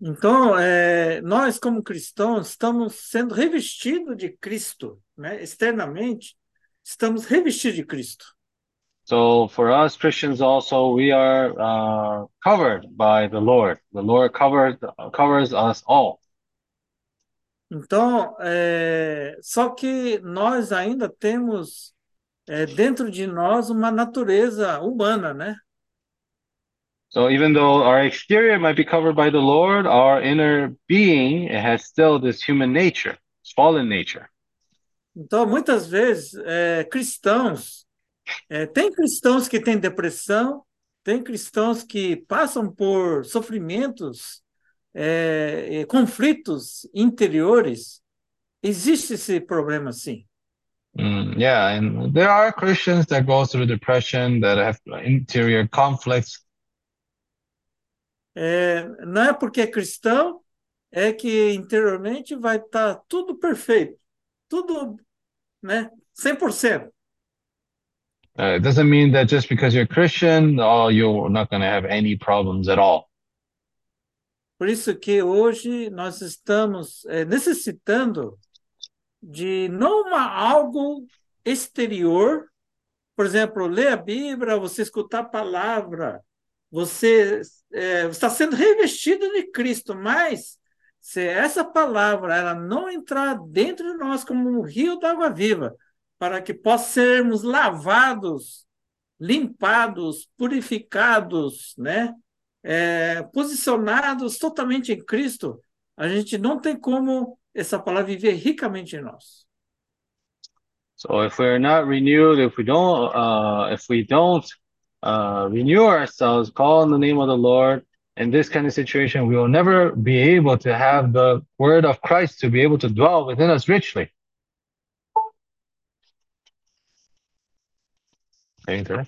Então, é, nós, como cristãos, estamos sendo revestidos de Cristo, né? Externamente, estamos revestidos de Cristo. So for us Christians also, we are uh, covered by the Lord. The Lord covers covers us all. Então, é, só que nós ainda temos é, dentro de nós uma natureza humana, né? So even though our exterior might be covered by the Lord, our inner being it has still this human nature, fallen nature. Então, muitas vezes, é, cristãos, é, tem cristãos que têm depressão, tem cristãos que passam por sofrimentos, é, conflitos interiores, existe esse problema sim. Mm, yeah, and there are Christians that go through depression, that have interior conflicts. É, não é porque é cristão, é que interiormente vai estar tudo perfeito, tudo, né, 100%. Uh, it doesn't mean that just because you're Christian, oh, you're not going to have any problems at all. Por isso que hoje nós estamos é, necessitando de não uma, algo exterior, por exemplo, ler a Bíblia, você escutar a palavra, você é, está sendo revestido de Cristo, mas se essa palavra ela não entrar dentro de nós como um rio d'água viva, para que possamos sermos lavados, limpados, purificados, né? É, posicionados totalmente em Cristo, a gente não tem como essa palavra viver ricamente em nós. So if we're not renewed, if we don't, uh, if we don't uh, renew ourselves, call on the name of the Lord, in this kind of situation, we will never be able to have the word of Christ to be able to dwell within us richly. There?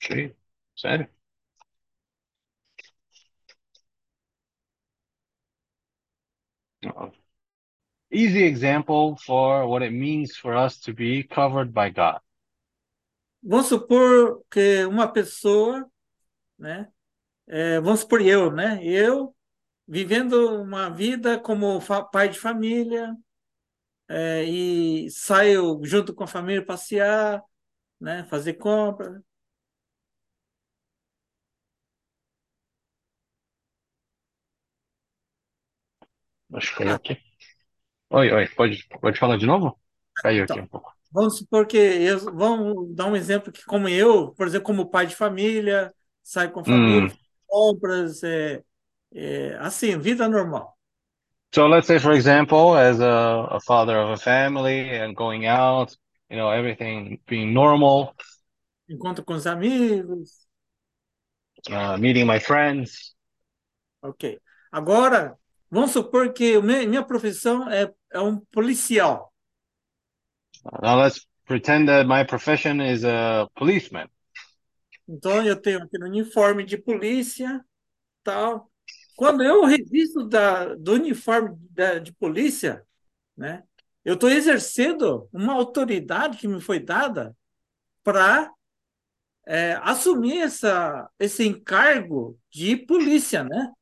Sí, sério. Easy example for what it means for us to be covered by God. Vamos supor que uma pessoa, né? é, vamos supor eu, né? Eu vivendo uma vida como pai de família é, e saio junto com a família passear, né? Fazer compra. Acho que caiu aqui. Oi, oi, pode, pode falar de novo? Caiu aqui Então, um pouco. vamos supor que eu, vamos dar um exemplo que como eu, por exemplo, como pai de família, saio com a família, Hum. compras, é, é, assim, vida normal. So let's say, for example, as a, a father of a family and going out, you know, everything being normal, Encontro com os amigos, uh, meeting my friends. ok. Agora, vamos supor que minha profissão é, é um policial. Now let's pretend that my profession is a policeman. Então, eu tenho aquele uniforme de polícia, tal. Quando eu revisto da, do uniforme da, de polícia, né, eu estou exercendo uma autoridade que me foi dada para assumir essa, esse encargo de polícia, né?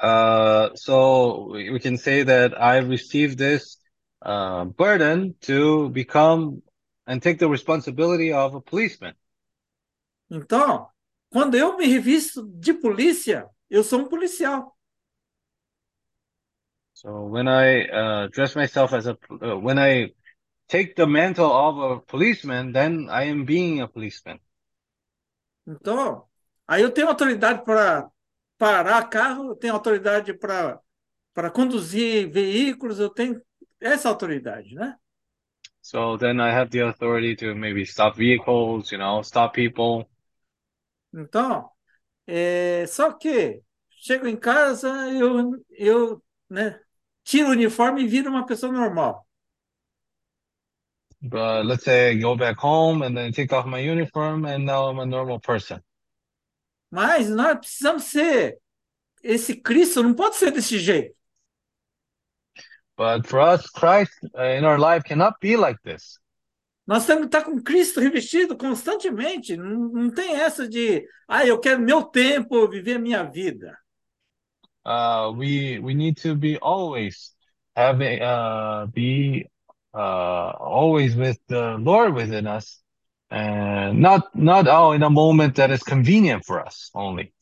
Uh, so we we can say that I received this uh, burden to become and take the responsibility of a policeman. Então, quando eu me revisto de polícia, eu sou um policial. So when I uh, dress myself as a, uh, when I take the mantle of a policeman, then I am being a policeman. Então, aí eu tenho autoridade para parar carro, eu tenho autoridade para conduzir veículos, eu tenho essa autoridade, né? So then I have the authority to maybe stop vehicles, you know, stop people. Então, é, só que chego em casa, eu, eu né, tiro o uniforme e viro uma pessoa normal. But let's say I go back home and then take off my uniform and now I'm a normal person. Mas nós precisamos ser esse Cristo, não pode ser desse jeito. But for us, Christ uh, in our life cannot be like this. Nós temos que estar com Cristo revestido constantemente. Não, não tem essa de, ah, eu quero meu tempo, viver a minha vida. Uh, we we need to be always having uh, be uh, always with the Lord within us, and not not oh in a moment that is convenient for us only.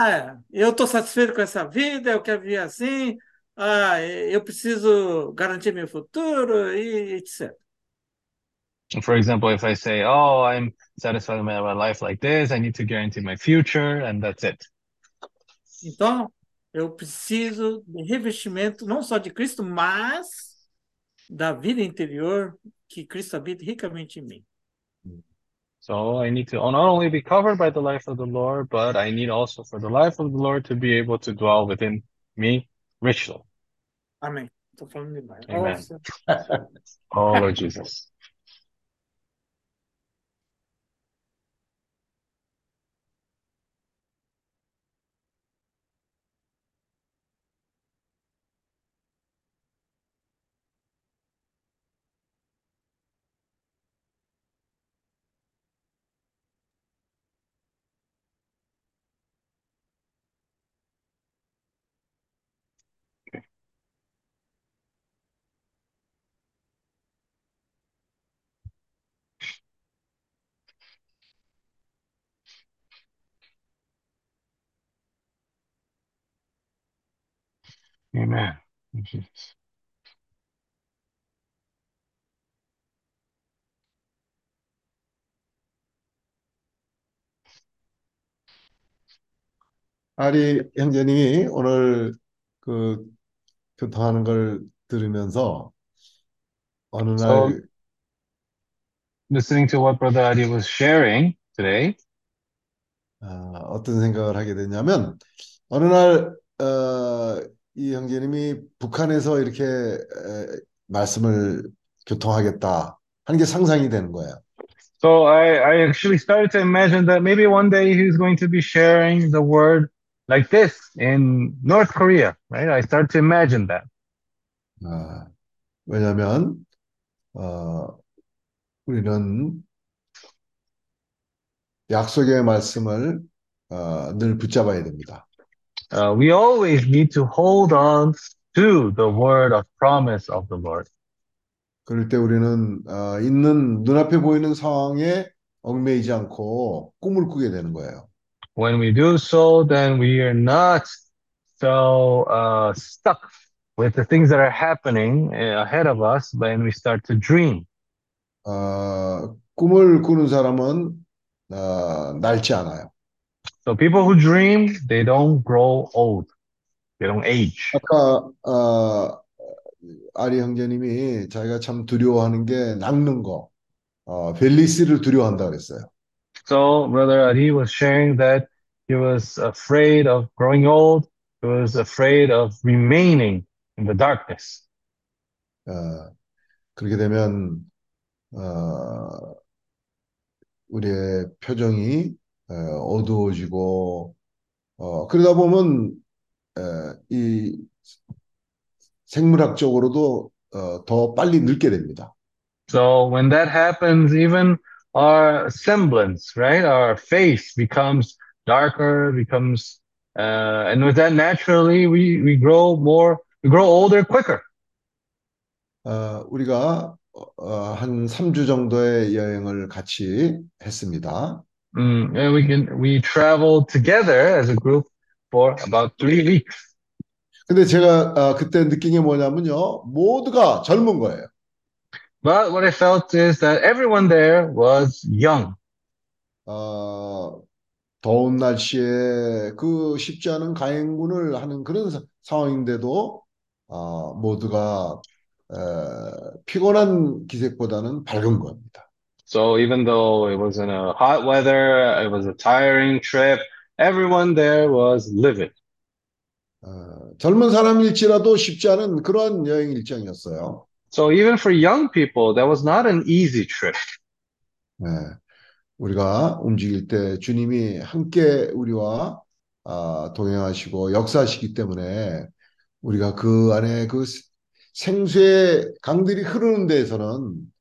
Ah, eu estou satisfeito com essa vida, eu quero viver assim, ah, eu preciso garantir meu futuro e etc. For example, if I say, "Oh, I'm satisfied with my life like this. I need to guarantee my future," and that's it. Então, eu preciso de revestimento não só de Cristo, mas da vida interior que Cristo habite ricamente em mim. So I need to not only be covered by the life of the Lord, but I need also for the life of the Lord to be able to dwell within me richly. Falando demais. Amen. Oh, Lord Jesus. Amen. Jesus. 아리 형제님이 오늘 그 교통하는 걸 들으면서 어느 So- 날 Listening to what Brother Adi was sharing today, 아, 어떤 생각을 하게 됐냐면 어느 날 어, 이 형제님이 북한에서 이렇게 에, 말씀을 교통하겠다 하는 게 상상이 되는 거예요. So I, I actually started to imagine that maybe one day he's going to be sharing the word like this in North Korea, right? I started to imagine that. 아, 왜냐하면 어, 우리는 약속의 말씀을 어, 늘 붙잡아야 됩니다. Uh, we always need to hold on to the word of promise of the Lord. 그럴 때 우리는 어, 있는 눈앞에 보이는 상황에 얽매이지 않고 꿈을 꾸게 되는 거예요. When we do so, then we are not so uh, stuck with the things that are happening uh, ahead of us when we start to dream. 어, 꿈을 꾸는 사람은 어, 낡지 않아요. So people who dream, they don't grow old. They don't age. 아까 어, 아리 형제님이 자기가 참 두려워하는 게 낚는 거, 어, 벨리스를 두려워한다 그랬어요. So Brother Adi was sharing that he was afraid of growing old. He was afraid of remaining in the darkness. 어, 그렇게 되면 어, 우리의 표정이 어, 어두워지고 어, 그러다 보면 어, 이 생물학적으로도 어, 더 빨리 늙게 됩니다. So when that happens, even our semblance, right? Our face becomes darker, becomes, uh, and with that, naturally, we, we grow more, we grow older quicker. 어, 우리가 어, 한 3주 정도의 여행을 같이 했습니다. Mm, and we can, we traveled together as a group for about three weeks. 근데 제가 아, 그때 느낀 게 뭐냐면요. 모두가 젊은 거예요. But what I felt is that everyone there was young. 어, 더운 날씨에 그 쉽지 않은 가행군을 하는 그런 사- 상황인데도 어, 모두가 에, 피곤한 기색보다는 밝은 겁니다. So even though it was in a hot weather, it was a tiring trip, everyone there was livid. 어, 젊은 사람일지라도 쉽지 않은 그러한 여행 일정이었어요. So even for young people, that was not an easy trip. 네, 우리가 움직일 때 주님이 함께 우리와 아, 동행하시고 역사하시기 때문에 우리가 그 안에 그 생수의 강들이 흐르는 데에서는 아,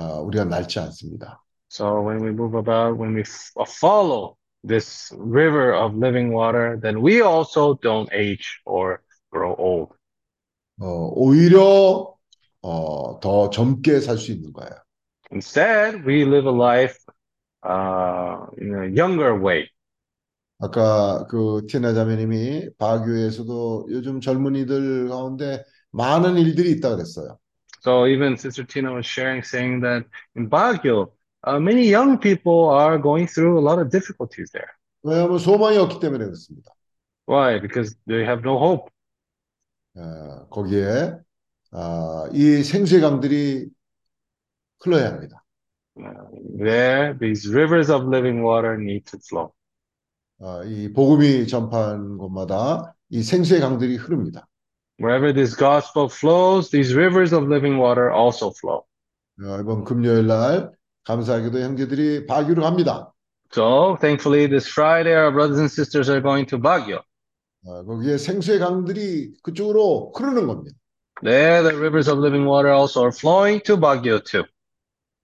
우리가 낡지 않습니다. So when we move about, when we uh, follow this river of living water, then we also don't age or grow old. 어, 오히려 어, 더 젊게 살 수 있는 거예요. Instead, we live a life uh, in a younger way. 아까 그 티나 자매님이 바교에서도 요즘 젊은이들 가운데 많은 일들이 있다 그랬어요. So even Sister Tina was sharing, saying that in Baguio, uh, many young people are going through a lot of difficulties there. 왜냐하면 소망이 없기 때문에 그렇습니다. Why? Because they have no hope. 어, 거기에 아, 이 생수의 강들이 흘러야 합니다. Uh, there, these rivers of living water need to flow. 아, 이 복음이 전파한 곳마다 이 생수의 강들이 흐릅니다. Wherever this gospel flows, these rivers of living water also flow. 어, 이번 금요일 날 감사하게도 형제들이 바규로 갑니다. So, thankfully, this Friday, our brothers and sisters are going to Baguio. 어, 거기에 생수의 강들이 그쪽으로 흐르는 겁니다. There, the rivers of living water also are flowing to Baguio too.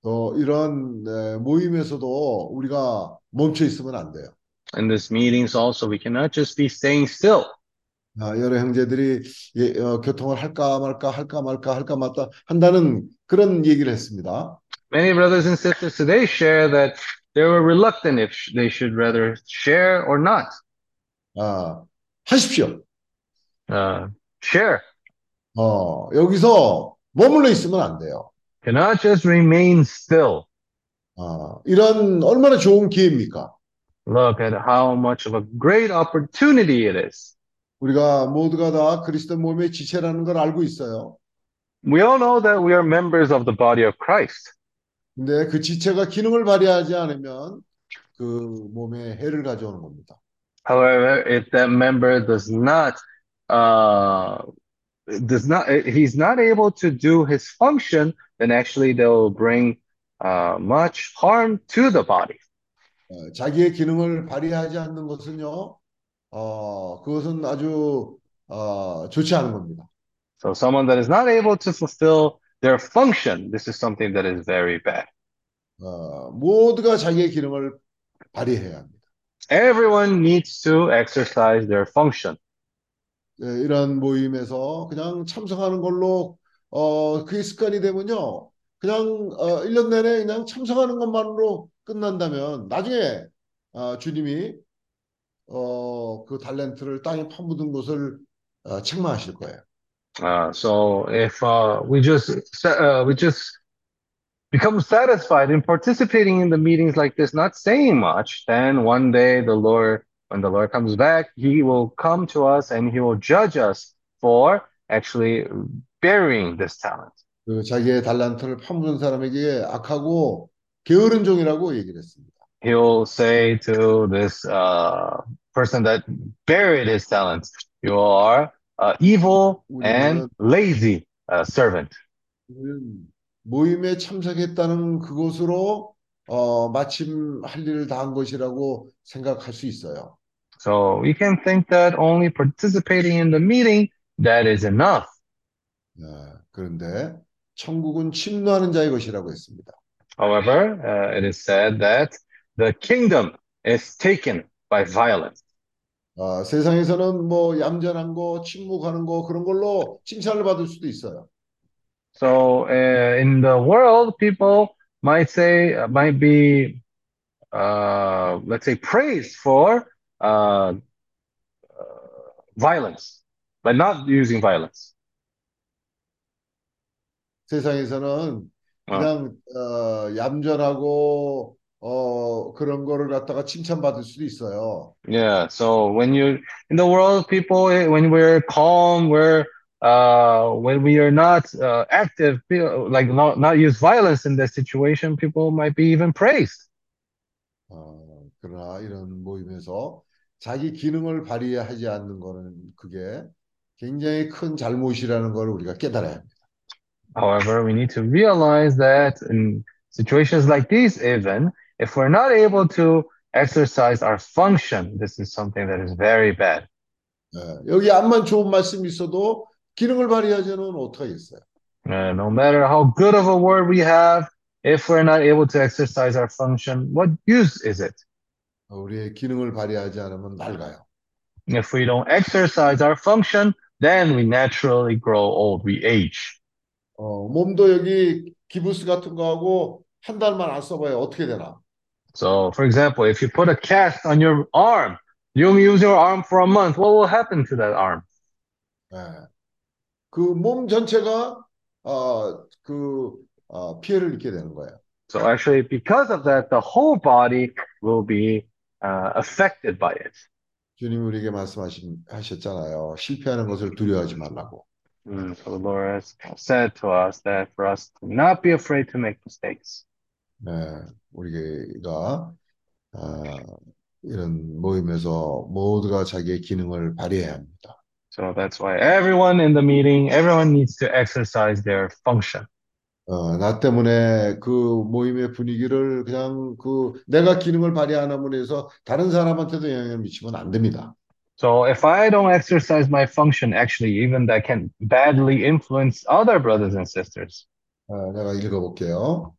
또 이런 에, 모임에서도 우리가 멈춰 있으면 안 돼요. In these meetings also, we cannot just be staying still. 아, 여러 형제들이 예, 어, 교통을 할까 말까 할까 말까 할까 말까 한다는 그런 얘기를 했습니다. Many brothers and sisters today share that they were reluctant if they should rather share or not. 아, 하십시오. Uh, share. 어, 여기서 머물러 있으면 안 돼요. Cannot just remain still. 아, 이런 얼마나 좋은 기회입니까? Look at how much of a great opportunity it is. 우리가 모두가 다 그리스도 몸의 지체라는 걸 알고 있어요. We all know that we are members of the body of Christ. 근데 그 지체가 기능을 발휘하지 않으면 그 몸에 해를 가져오는 겁니다. However, if that member does not, uh, does not, he's not able to do his function, then actually they'll bring uh, much harm to the body. 어, 자기의 기능을 발휘하지 않는 것은요, 어, 그것은 아주 어, 좋지 않은 겁니다. So someone that is not able to fulfill their function, this is something that is very bad. 어, 모두가 자기의 기능을 발휘해야 합니다. Everyone needs to exercise their function. 예, 이런 모임에서 그냥 참석하는 걸로 어, 그게 습관이 되면요, 그냥 어, 1년 내내 그냥 참석하는 것만으로 끝난다면 나중에 어, 주님이 어, 그 달란트를 땅에 파묻은 것을 어, 책망하실 거예요. Uh, so if uh, we just uh, we just become satisfied in participating in the meetings like this, not saying much, then one day the Lord, when the Lord comes back, He will come to us and He will judge us for actually burying this talent. 그 자기의 달란트를 파묻은 사람에게 악하고 게으른 종이라고 얘기를 했습니다. He'll say to this uh, person that buried his talents, "You are uh, evil and lazy uh, servant." 모임에 참석했다는 그것으로 어, 마침 할 일을 다한 것이라고 생각할 수 있어요. So we can think that only participating in the meeting that is enough. 네, 그런데 천국은 침노하는 자의 것이라고 했습니다. However, uh, it is said that the kingdom is taken by violence. 아, 세상에서는 뭐 얌전한 거, 침묵하는 거 그런 걸로 칭찬을 받을 수도 있어요. So uh, in the world, people might say, uh, might be, uh, let's say, praised for uh, uh, violence, but not using violence. 세상에서는 그냥 어, 얌전하고 어, 그런 거를 갖다가 칭찬받을 수도 있어요. Yeah. So when you in the world, people, eh, when we're calm, we're uh, when we are not uh, active, like not not use violence in that situation, people might be even praised. 어, 그러나 이런 모임에서 자기 기능을 발휘하지 않는 거는 그게 굉장히 큰 잘못이라는 걸 우리가 깨달아야 합니다. However, we need to realize that in situations like these, even if we're not able to exercise our function, this is something that is very bad. 예, 여기 암만 좋은 말씀이 있어도 기능을 발휘하지는 어떡하겠어요. Uh, no matter how good of a word we have, if we're not able to exercise our function, what use is it? 어, 우리의 기능을 발휘하지 않으면 낡아요. If we don't exercise our function, then we naturally grow old, we age. 어, 몸도 여기 기부스 같은 거 하고 한 달만 안 써봐요. 어떻게 되나? So, for example, if you put a cast on your arm, you only use your arm for a month, what will happen to that arm? 예. 그 몸 전체가 어, 그 어, 피해를 입게 되는 거예요. So actually, because of that, the whole body will be uh, affected by it. 주님이 우리에게 말씀하셨잖아요. 실패하는 것을 두려워하지 말라고. Mm, so the Lord has said to us that for us to not be afraid to make mistakes. 네, 우리가 아, 이런 모임에서 모두가 자기의 기능을 발휘해야 합니다. So that's why everyone in the meeting, everyone needs to exercise their function. 어, 나 때문에 그 모임의 분위기를 그냥 그 내가 기능을 발휘하는 해서 다른 사람한테도 영향을 미치면 안 됩니다. So if I don't exercise my function, actually, even that can badly influence other brothers and sisters. 어, 내가 읽어볼게요.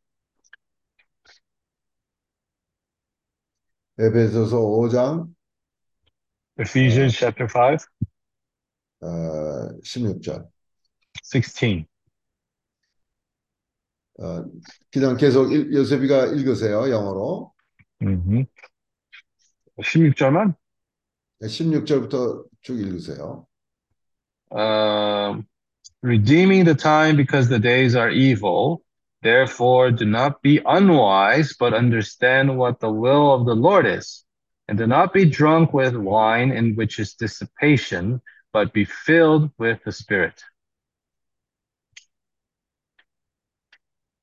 에베소서 5장 Ephesians chapter 5, 어, 16절. 16. 어, 그냥 계속 일, 요셉이가 읽으세요, 영어로. Mm-hmm. 16절만? 16절부터 쭉 읽으세요. Um, redeeming the time because the days are evil. Therefore, do not be unwise, but understand what the will of the Lord is. And do not be drunk with wine, in which is dissipation, but be filled with the Spirit.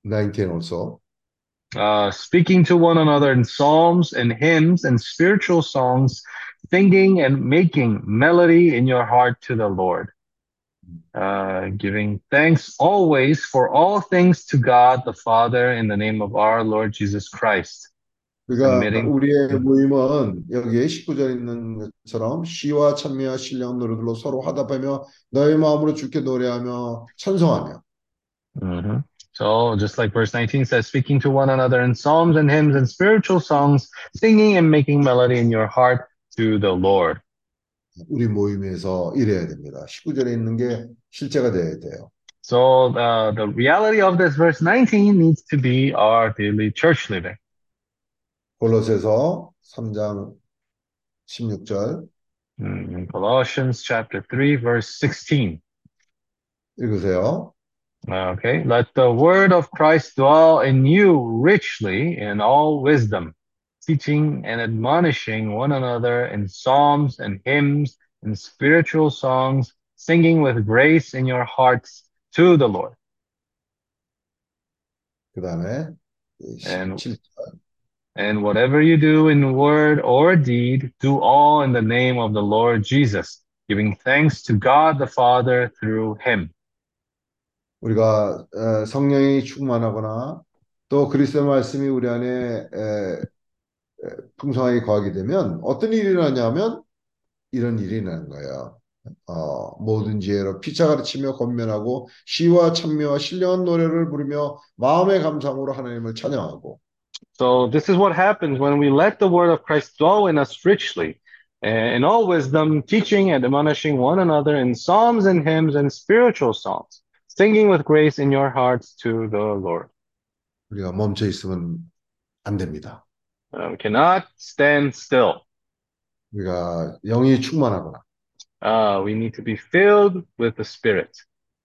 19 also. Uh, speaking to one another in psalms and hymns and spiritual songs, singing and making melody in your heart to the Lord. Uh, giving thanks always for all things to God the Father in the name of our Lord Jesus Christ. 그러니까 Admitting- 우리의 모임은 여기에 19절 있는 것처럼 시와 찬미와 신령 노래들로 서로 화답하며 너희 마음으로 주께 노래하며 찬송하며 Mhm. So, just like verse 19 says, speaking to one another in psalms and hymns and spiritual songs, singing and making melody in your heart to the Lord. 우리 모임에서 이래야 됩니다. 19절에 있는 게 실제가 돼야 돼요. So, uh, the reality of this verse 19 needs to be our daily church living. 골로새서 3장 16절 Mm, In Colossians chapter 3, verse 16. 읽으세요. Okay, let the word of Christ dwell in you richly in all wisdom, teaching and admonishing one another in psalms and hymns and spiritual songs, singing with grace in your hearts to the Lord. 그 다음에 And- 17절 And whatever you do in word or deed, do all in the name of the Lord Jesus, giving thanks to God the Father through him. 우리가 어, 성령이 충만하거나 또 그리스도의 말씀이 우리 안에 에, 에, 풍성하게 거하게 되면 어떤 일이 일어나냐면 이런 일이 일어나는 거예요. 어, 모든 지혜로 피차 가르치며 권면하고 시와 찬미와 신령한 노래를 부르며 마음의 감상으로 하나님을 찬양하고 So this is what happens when we let the word of Christ dwell in us richly, eh, in all wisdom, teaching and admonishing one another in psalms and hymns and spiritual songs, singing with grace in your hearts to the Lord. 우리가 멈춰 있으면 안 됩니다. Uh, we cannot stand still. 우리가 영이 충만하거나 Uh, we need to be filled with the Spirit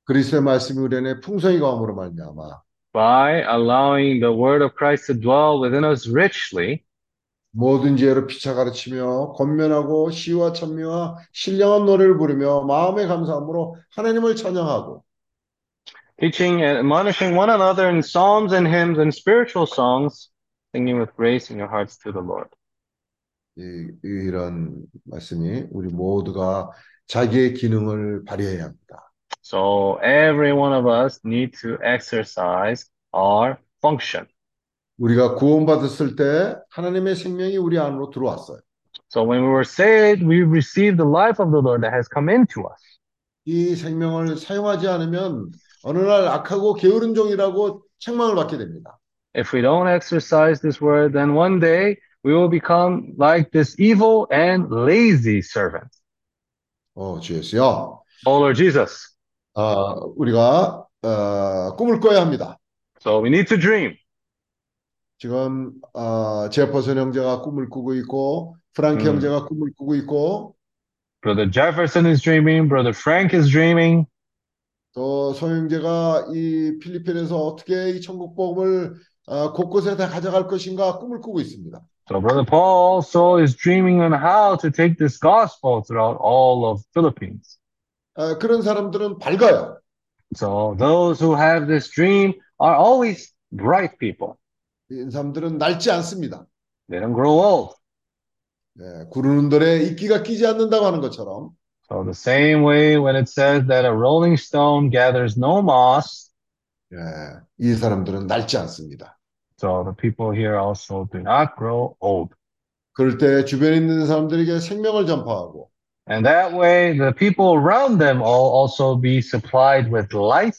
그리스도의 말씀이 우리 안에 풍성히 거함으로 말미암아 by allowing the word of Christ to dwell within us richly. 모든 지혜로 피차 가르치며 권면하고 시와 찬미와 신령한 노래를 부르며 마음의 감사함으로 하나님을 찬양하고 teaching and admonishing one another in psalms and hymns and spiritual songs, singing with grace in your hearts to the Lord. 이, 이런 말씀이 우리 모두가 자기의 기능을 발휘해야 합니다. So every one of us need to exercise our function. 우리가 구원받았을 때 하나님의 생명이 우리 안으로 들어왔어요. So when we were saved, we received the life of the Lord that has come into us. 이 생명을 사용하지 않으면 어느 날 악하고 게으른 종이라고 책망을 받게 됩니다. If we don't exercise this word, then one day we will become like this evil and lazy servant. 어, 주 예수여. Oh Lord Jesus. 아, 우리가 어, 꿈을 꿔야 합니다. So we need to dream. 지금 어, 제퍼슨 형제가 꿈을 꾸고 있고 프랑키 음. 형제가 꿈을 꾸고 있고 Brother Jefferson is dreaming. Brother Frank is dreaming. 또 소형제가 이 필리핀에서 어떻게 이 천국 복음을 어, 곳곳에 다 가져갈 것인가 꿈을 꾸고 있습니다. So Brother Paul also is dreaming on how to take this gospel throughout all of Philippines. 어, 그런 사람들은 밝아요. So those who have this dream are always bright people. 이 사람들은 낡지 않습니다. They don't grow old. 예, 구르는 돌에 이끼가 끼지 않는다고 하는 것처럼 So the same way when it says that a rolling stone gathers no moss, 예, 이 사람들은 낡지 않습니다. so the people here also do not grow old. 그럴 때 주변에 있는 사람들에게 생명을 전파하고 And that way the people around them all also be supplied with life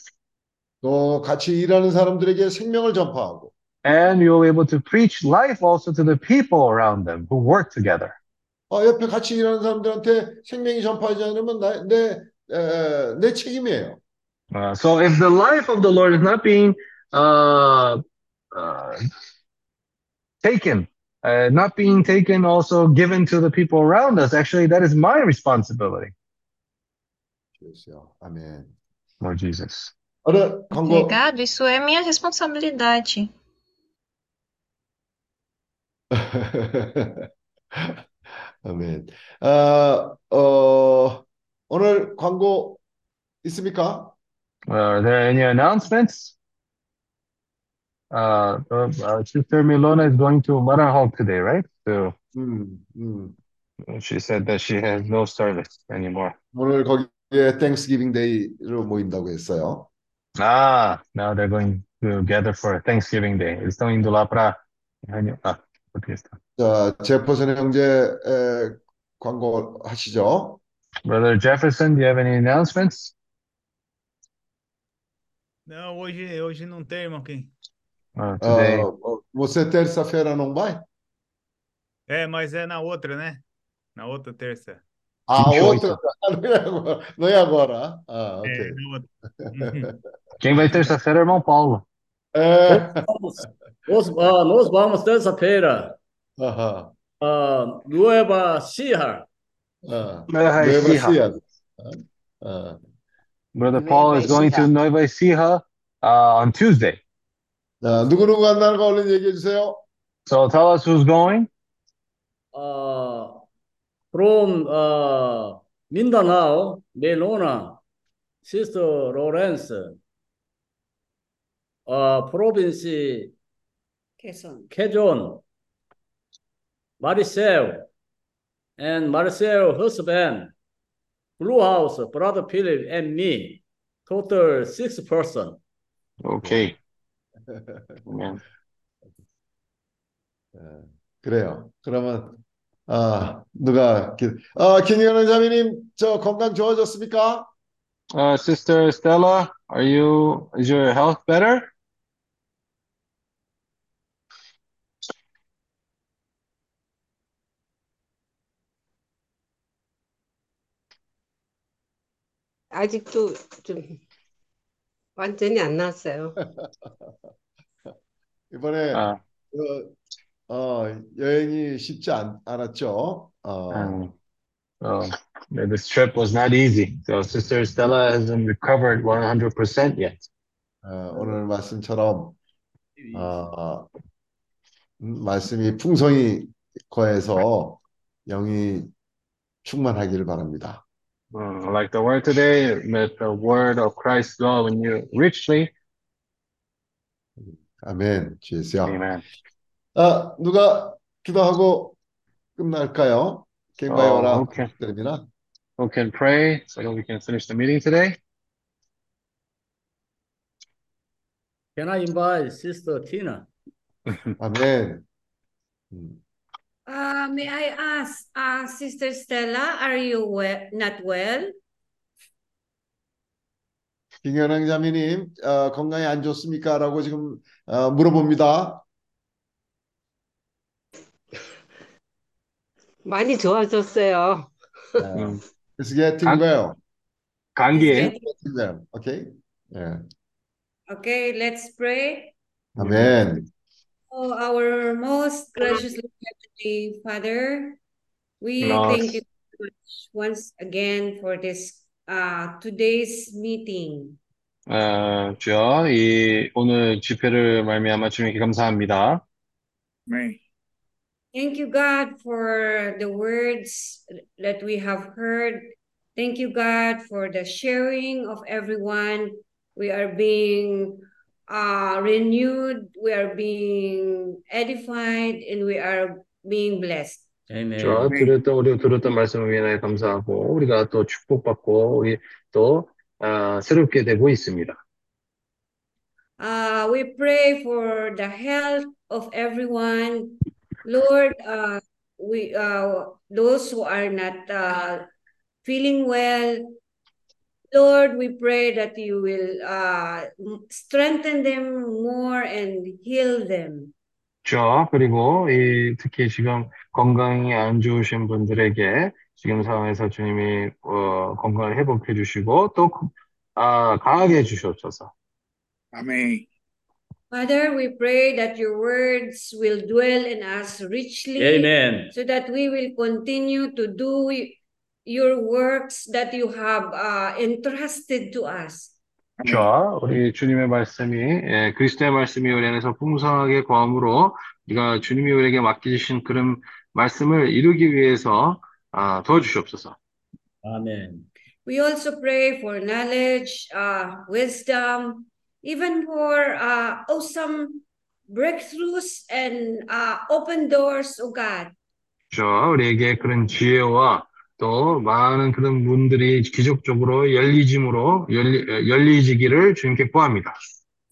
또 같이 일하는 사람들에게 생명을 전파하고 and you'll be able to preach life also to the people around them who work together. 어, 옆에 같이 일하는 사람들한테 생명이 전파하지 않으면 나, 내, 에, 내 책임이에요. Uh, so if the life of the Lord is not being uh, uh, taken, uh, not being taken, also given to the people around us, actually, that is my responsibility, 주여, 아멘. Lord Jesus. 어느 광고 Obrigado, isso é minha responsabilidade. 아멘. 아, 어, 오늘 광고 있습니까? Are there any announcements? Uh, uh, uh, Sister Milona is going to Marahog today, right? So 음, 음. she said that she has no service anymore. 오늘 거기에 Thanksgiving Day로 모인다고 했어요. Ah, now they're going to gather for Thanksgiving Day. Estão indo lá para ah, porque está. 자, 제퍼슨 형제 에, 광고 하시죠. Brother Jefferson, do you have any announcements? Não, hoje, hoje não tem, irmão. Quem? Uh, você terça-feira não vai? É, mas é na outra, né? Na outra terça. Ah, 28. outra, não é agora. Não é agora. Ah, É, ok. na outra. Uhum. quem vai terça-feira é irmão Paulo. É, Nós, ah, nós vamos terça-feira. aham, ah, Nueva Ecija. ah. Nueva. Ah, Brother Paul is going to. Nueva Ecija uh, on Tuesday. 자, 누구누구 간다는 거 얼른 얘기해 주세요. So tell us who's going. uh, from uh, Mindanao, Melona, Sister Lawrence, uh, province Quezon. Quezon, Maricel, and Maricel husband, Blue House, Brother Philip, and me. Total six person. Okay. 예, 그래요. 그러면 아, 누가 기, 아, 김영환 자매님 저 건강 좋아졌습니까? Uh, Sister Stella, are you, is your health better? 아직도 좀 완전히 안 나왔어요. 이번에 Uh, 그, 어, 여행이 쉽지 않, 않았죠? 어, um, so yeah, this trip was not easy. So Sister Stella hasn't recovered 100% yet. 어, 오늘 말씀처럼 어, 음, 말씀이 풍성히 거해서 영이 충만하기를 바랍니다. Uh, like the word today, let the word of Christ dwell in you richly. 아멘. 주여. Amen. 아, 누가 기도하고 끝날까요? Quem vai Oh, orar okay. para terminar? Who can pray so that we can finish the meeting today? Can I invite Sister Tina? 아멘. 음. Uh, may I ask, uh, Sister Stella, are you well, not well? 김현영 자매님, 어, 건강이 안 좋습니까? 라고 지금 어, 물어봅니다. 많이 좋아졌어요. 음, It's getting 안- well. well. Okay? 예. Okay, let's pray. 아멘. Oh, our most gracious Heavenly Father, we Lord. thank you so much once again for this uh, today's meeting. 어, 주여, 이 오늘 집회를 말미암아 주님께 감사합니다. Amém. Thank you, God, for the words that we have heard Thank you, God, for the sharing of everyone. We are being uh, renewed, we are being edified, and we are being blessed. 아멘. 저 들었던 우리 들었던 말씀을 위해 감사하고 우리가 또 축복받고 우리 또 아, 새롭게 되고 있습니다. Uh, we pray for the health of everyone. Lord, uh, we uh, those who are not uh, feeling well, Lord, we pray that you will uh, strengthen them more and heal them. 저 그리고 이 특히 지금 건강이 안 좋으신 분들에게 지금 상황에서 주님이 어, 건강을 회복해 주시고 또 아, 강하게 해 주시옵소서. Amém. Father, we pray that your words will dwell in us richly 아멘. so that we will continue to do your works that you have uh, entrusted to us. 자, 우리 주님의 말씀이 예, 그리스도의 말씀이 우리 안에서 풍성하게 거함으로 우리가 주님이 우리에게 맡기신 그런 말씀을 이루기 위해서 아, 도와주시옵소서. 아멘. We also pray for knowledge, uh, wisdom, even for uh, awesome breakthroughs and uh, open doors, oh God. 자, 우리에게 그런 지혜와 또 많은 그런 문들이 기적적으로 열리짐으로 열리, 열리지기를 주님께 구합니다.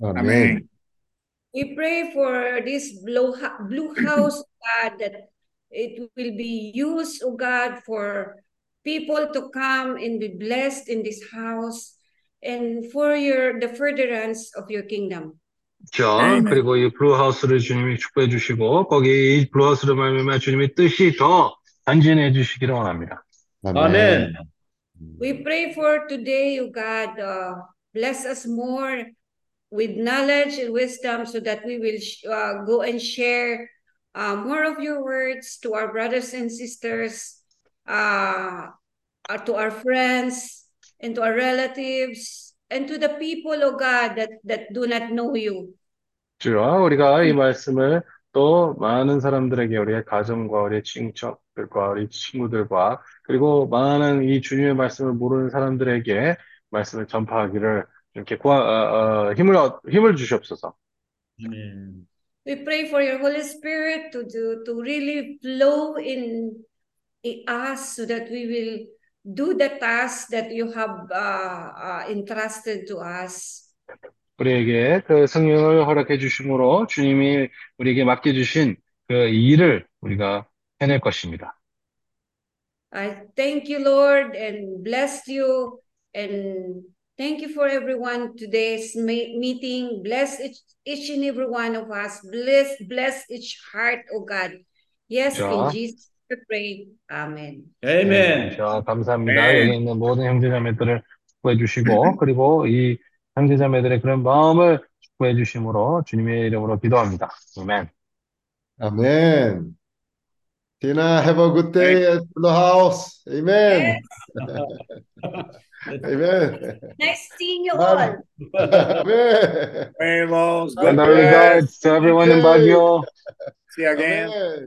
Amém. We pray for this blue, blue house, God, that it will be used, oh God, for people to come and be blessed in this house and for your the furtherance of your kingdom. 자, 그리고 이 블루하우스를 주님이 축복해 주시고 거기 이 블루하우스를 말미암아 주님의 뜻이 더 단진해 주시기를 원합니다. 아멘. We pray for today, oh God, uh, bless us more with knowledge and wisdom so that we will sh- uh, go and share uh, more of your words to our brothers and sisters, uh, uh, to our friends, and to our relatives, and to the people, oh God, that, that do not know you. 자, 우리가 이 말씀을 또 많은 사람들에게 우리의 가정과 우리의 친척 들과 우리 친구들과 그리고 많은 이 주님의 말씀을 모르는 사람들에게 말씀을 전파하기를 이렇게 구하, 어, 어, 힘을 얻- 힘을 주시옵소서. 아멘. We pray for your Holy Spirit to, to, to really flow in, in us so that we will do the task that you have uh, uh, entrusted to us. 우리에게 그 성령을 허락해 주심으로 주님이 우리에게 맡겨 주신 그 일을 우리가 해낼 것입니다. I thank you, Lord, and bless you. And thank you for everyone today's meeting. Bless each, each and every one of us. Bless, bless each heart, oh God. Yes, 자. in Jesus we pray. Amen. 아멘. 자, 감사합니다. 네. 여기 있는 모든 형제자매들을 축복해 주시고, 그리고 이 형제자매들의 그런 마음을 축복해 주심으로 주님의 이름으로 기도합니다. 아멘. Amen. Tina, have a good day at the house. Amen. Amen. Nice seeing you all. Amen. Hey, Los. And Good our regards to everyone in Baguio. See you again. Amen.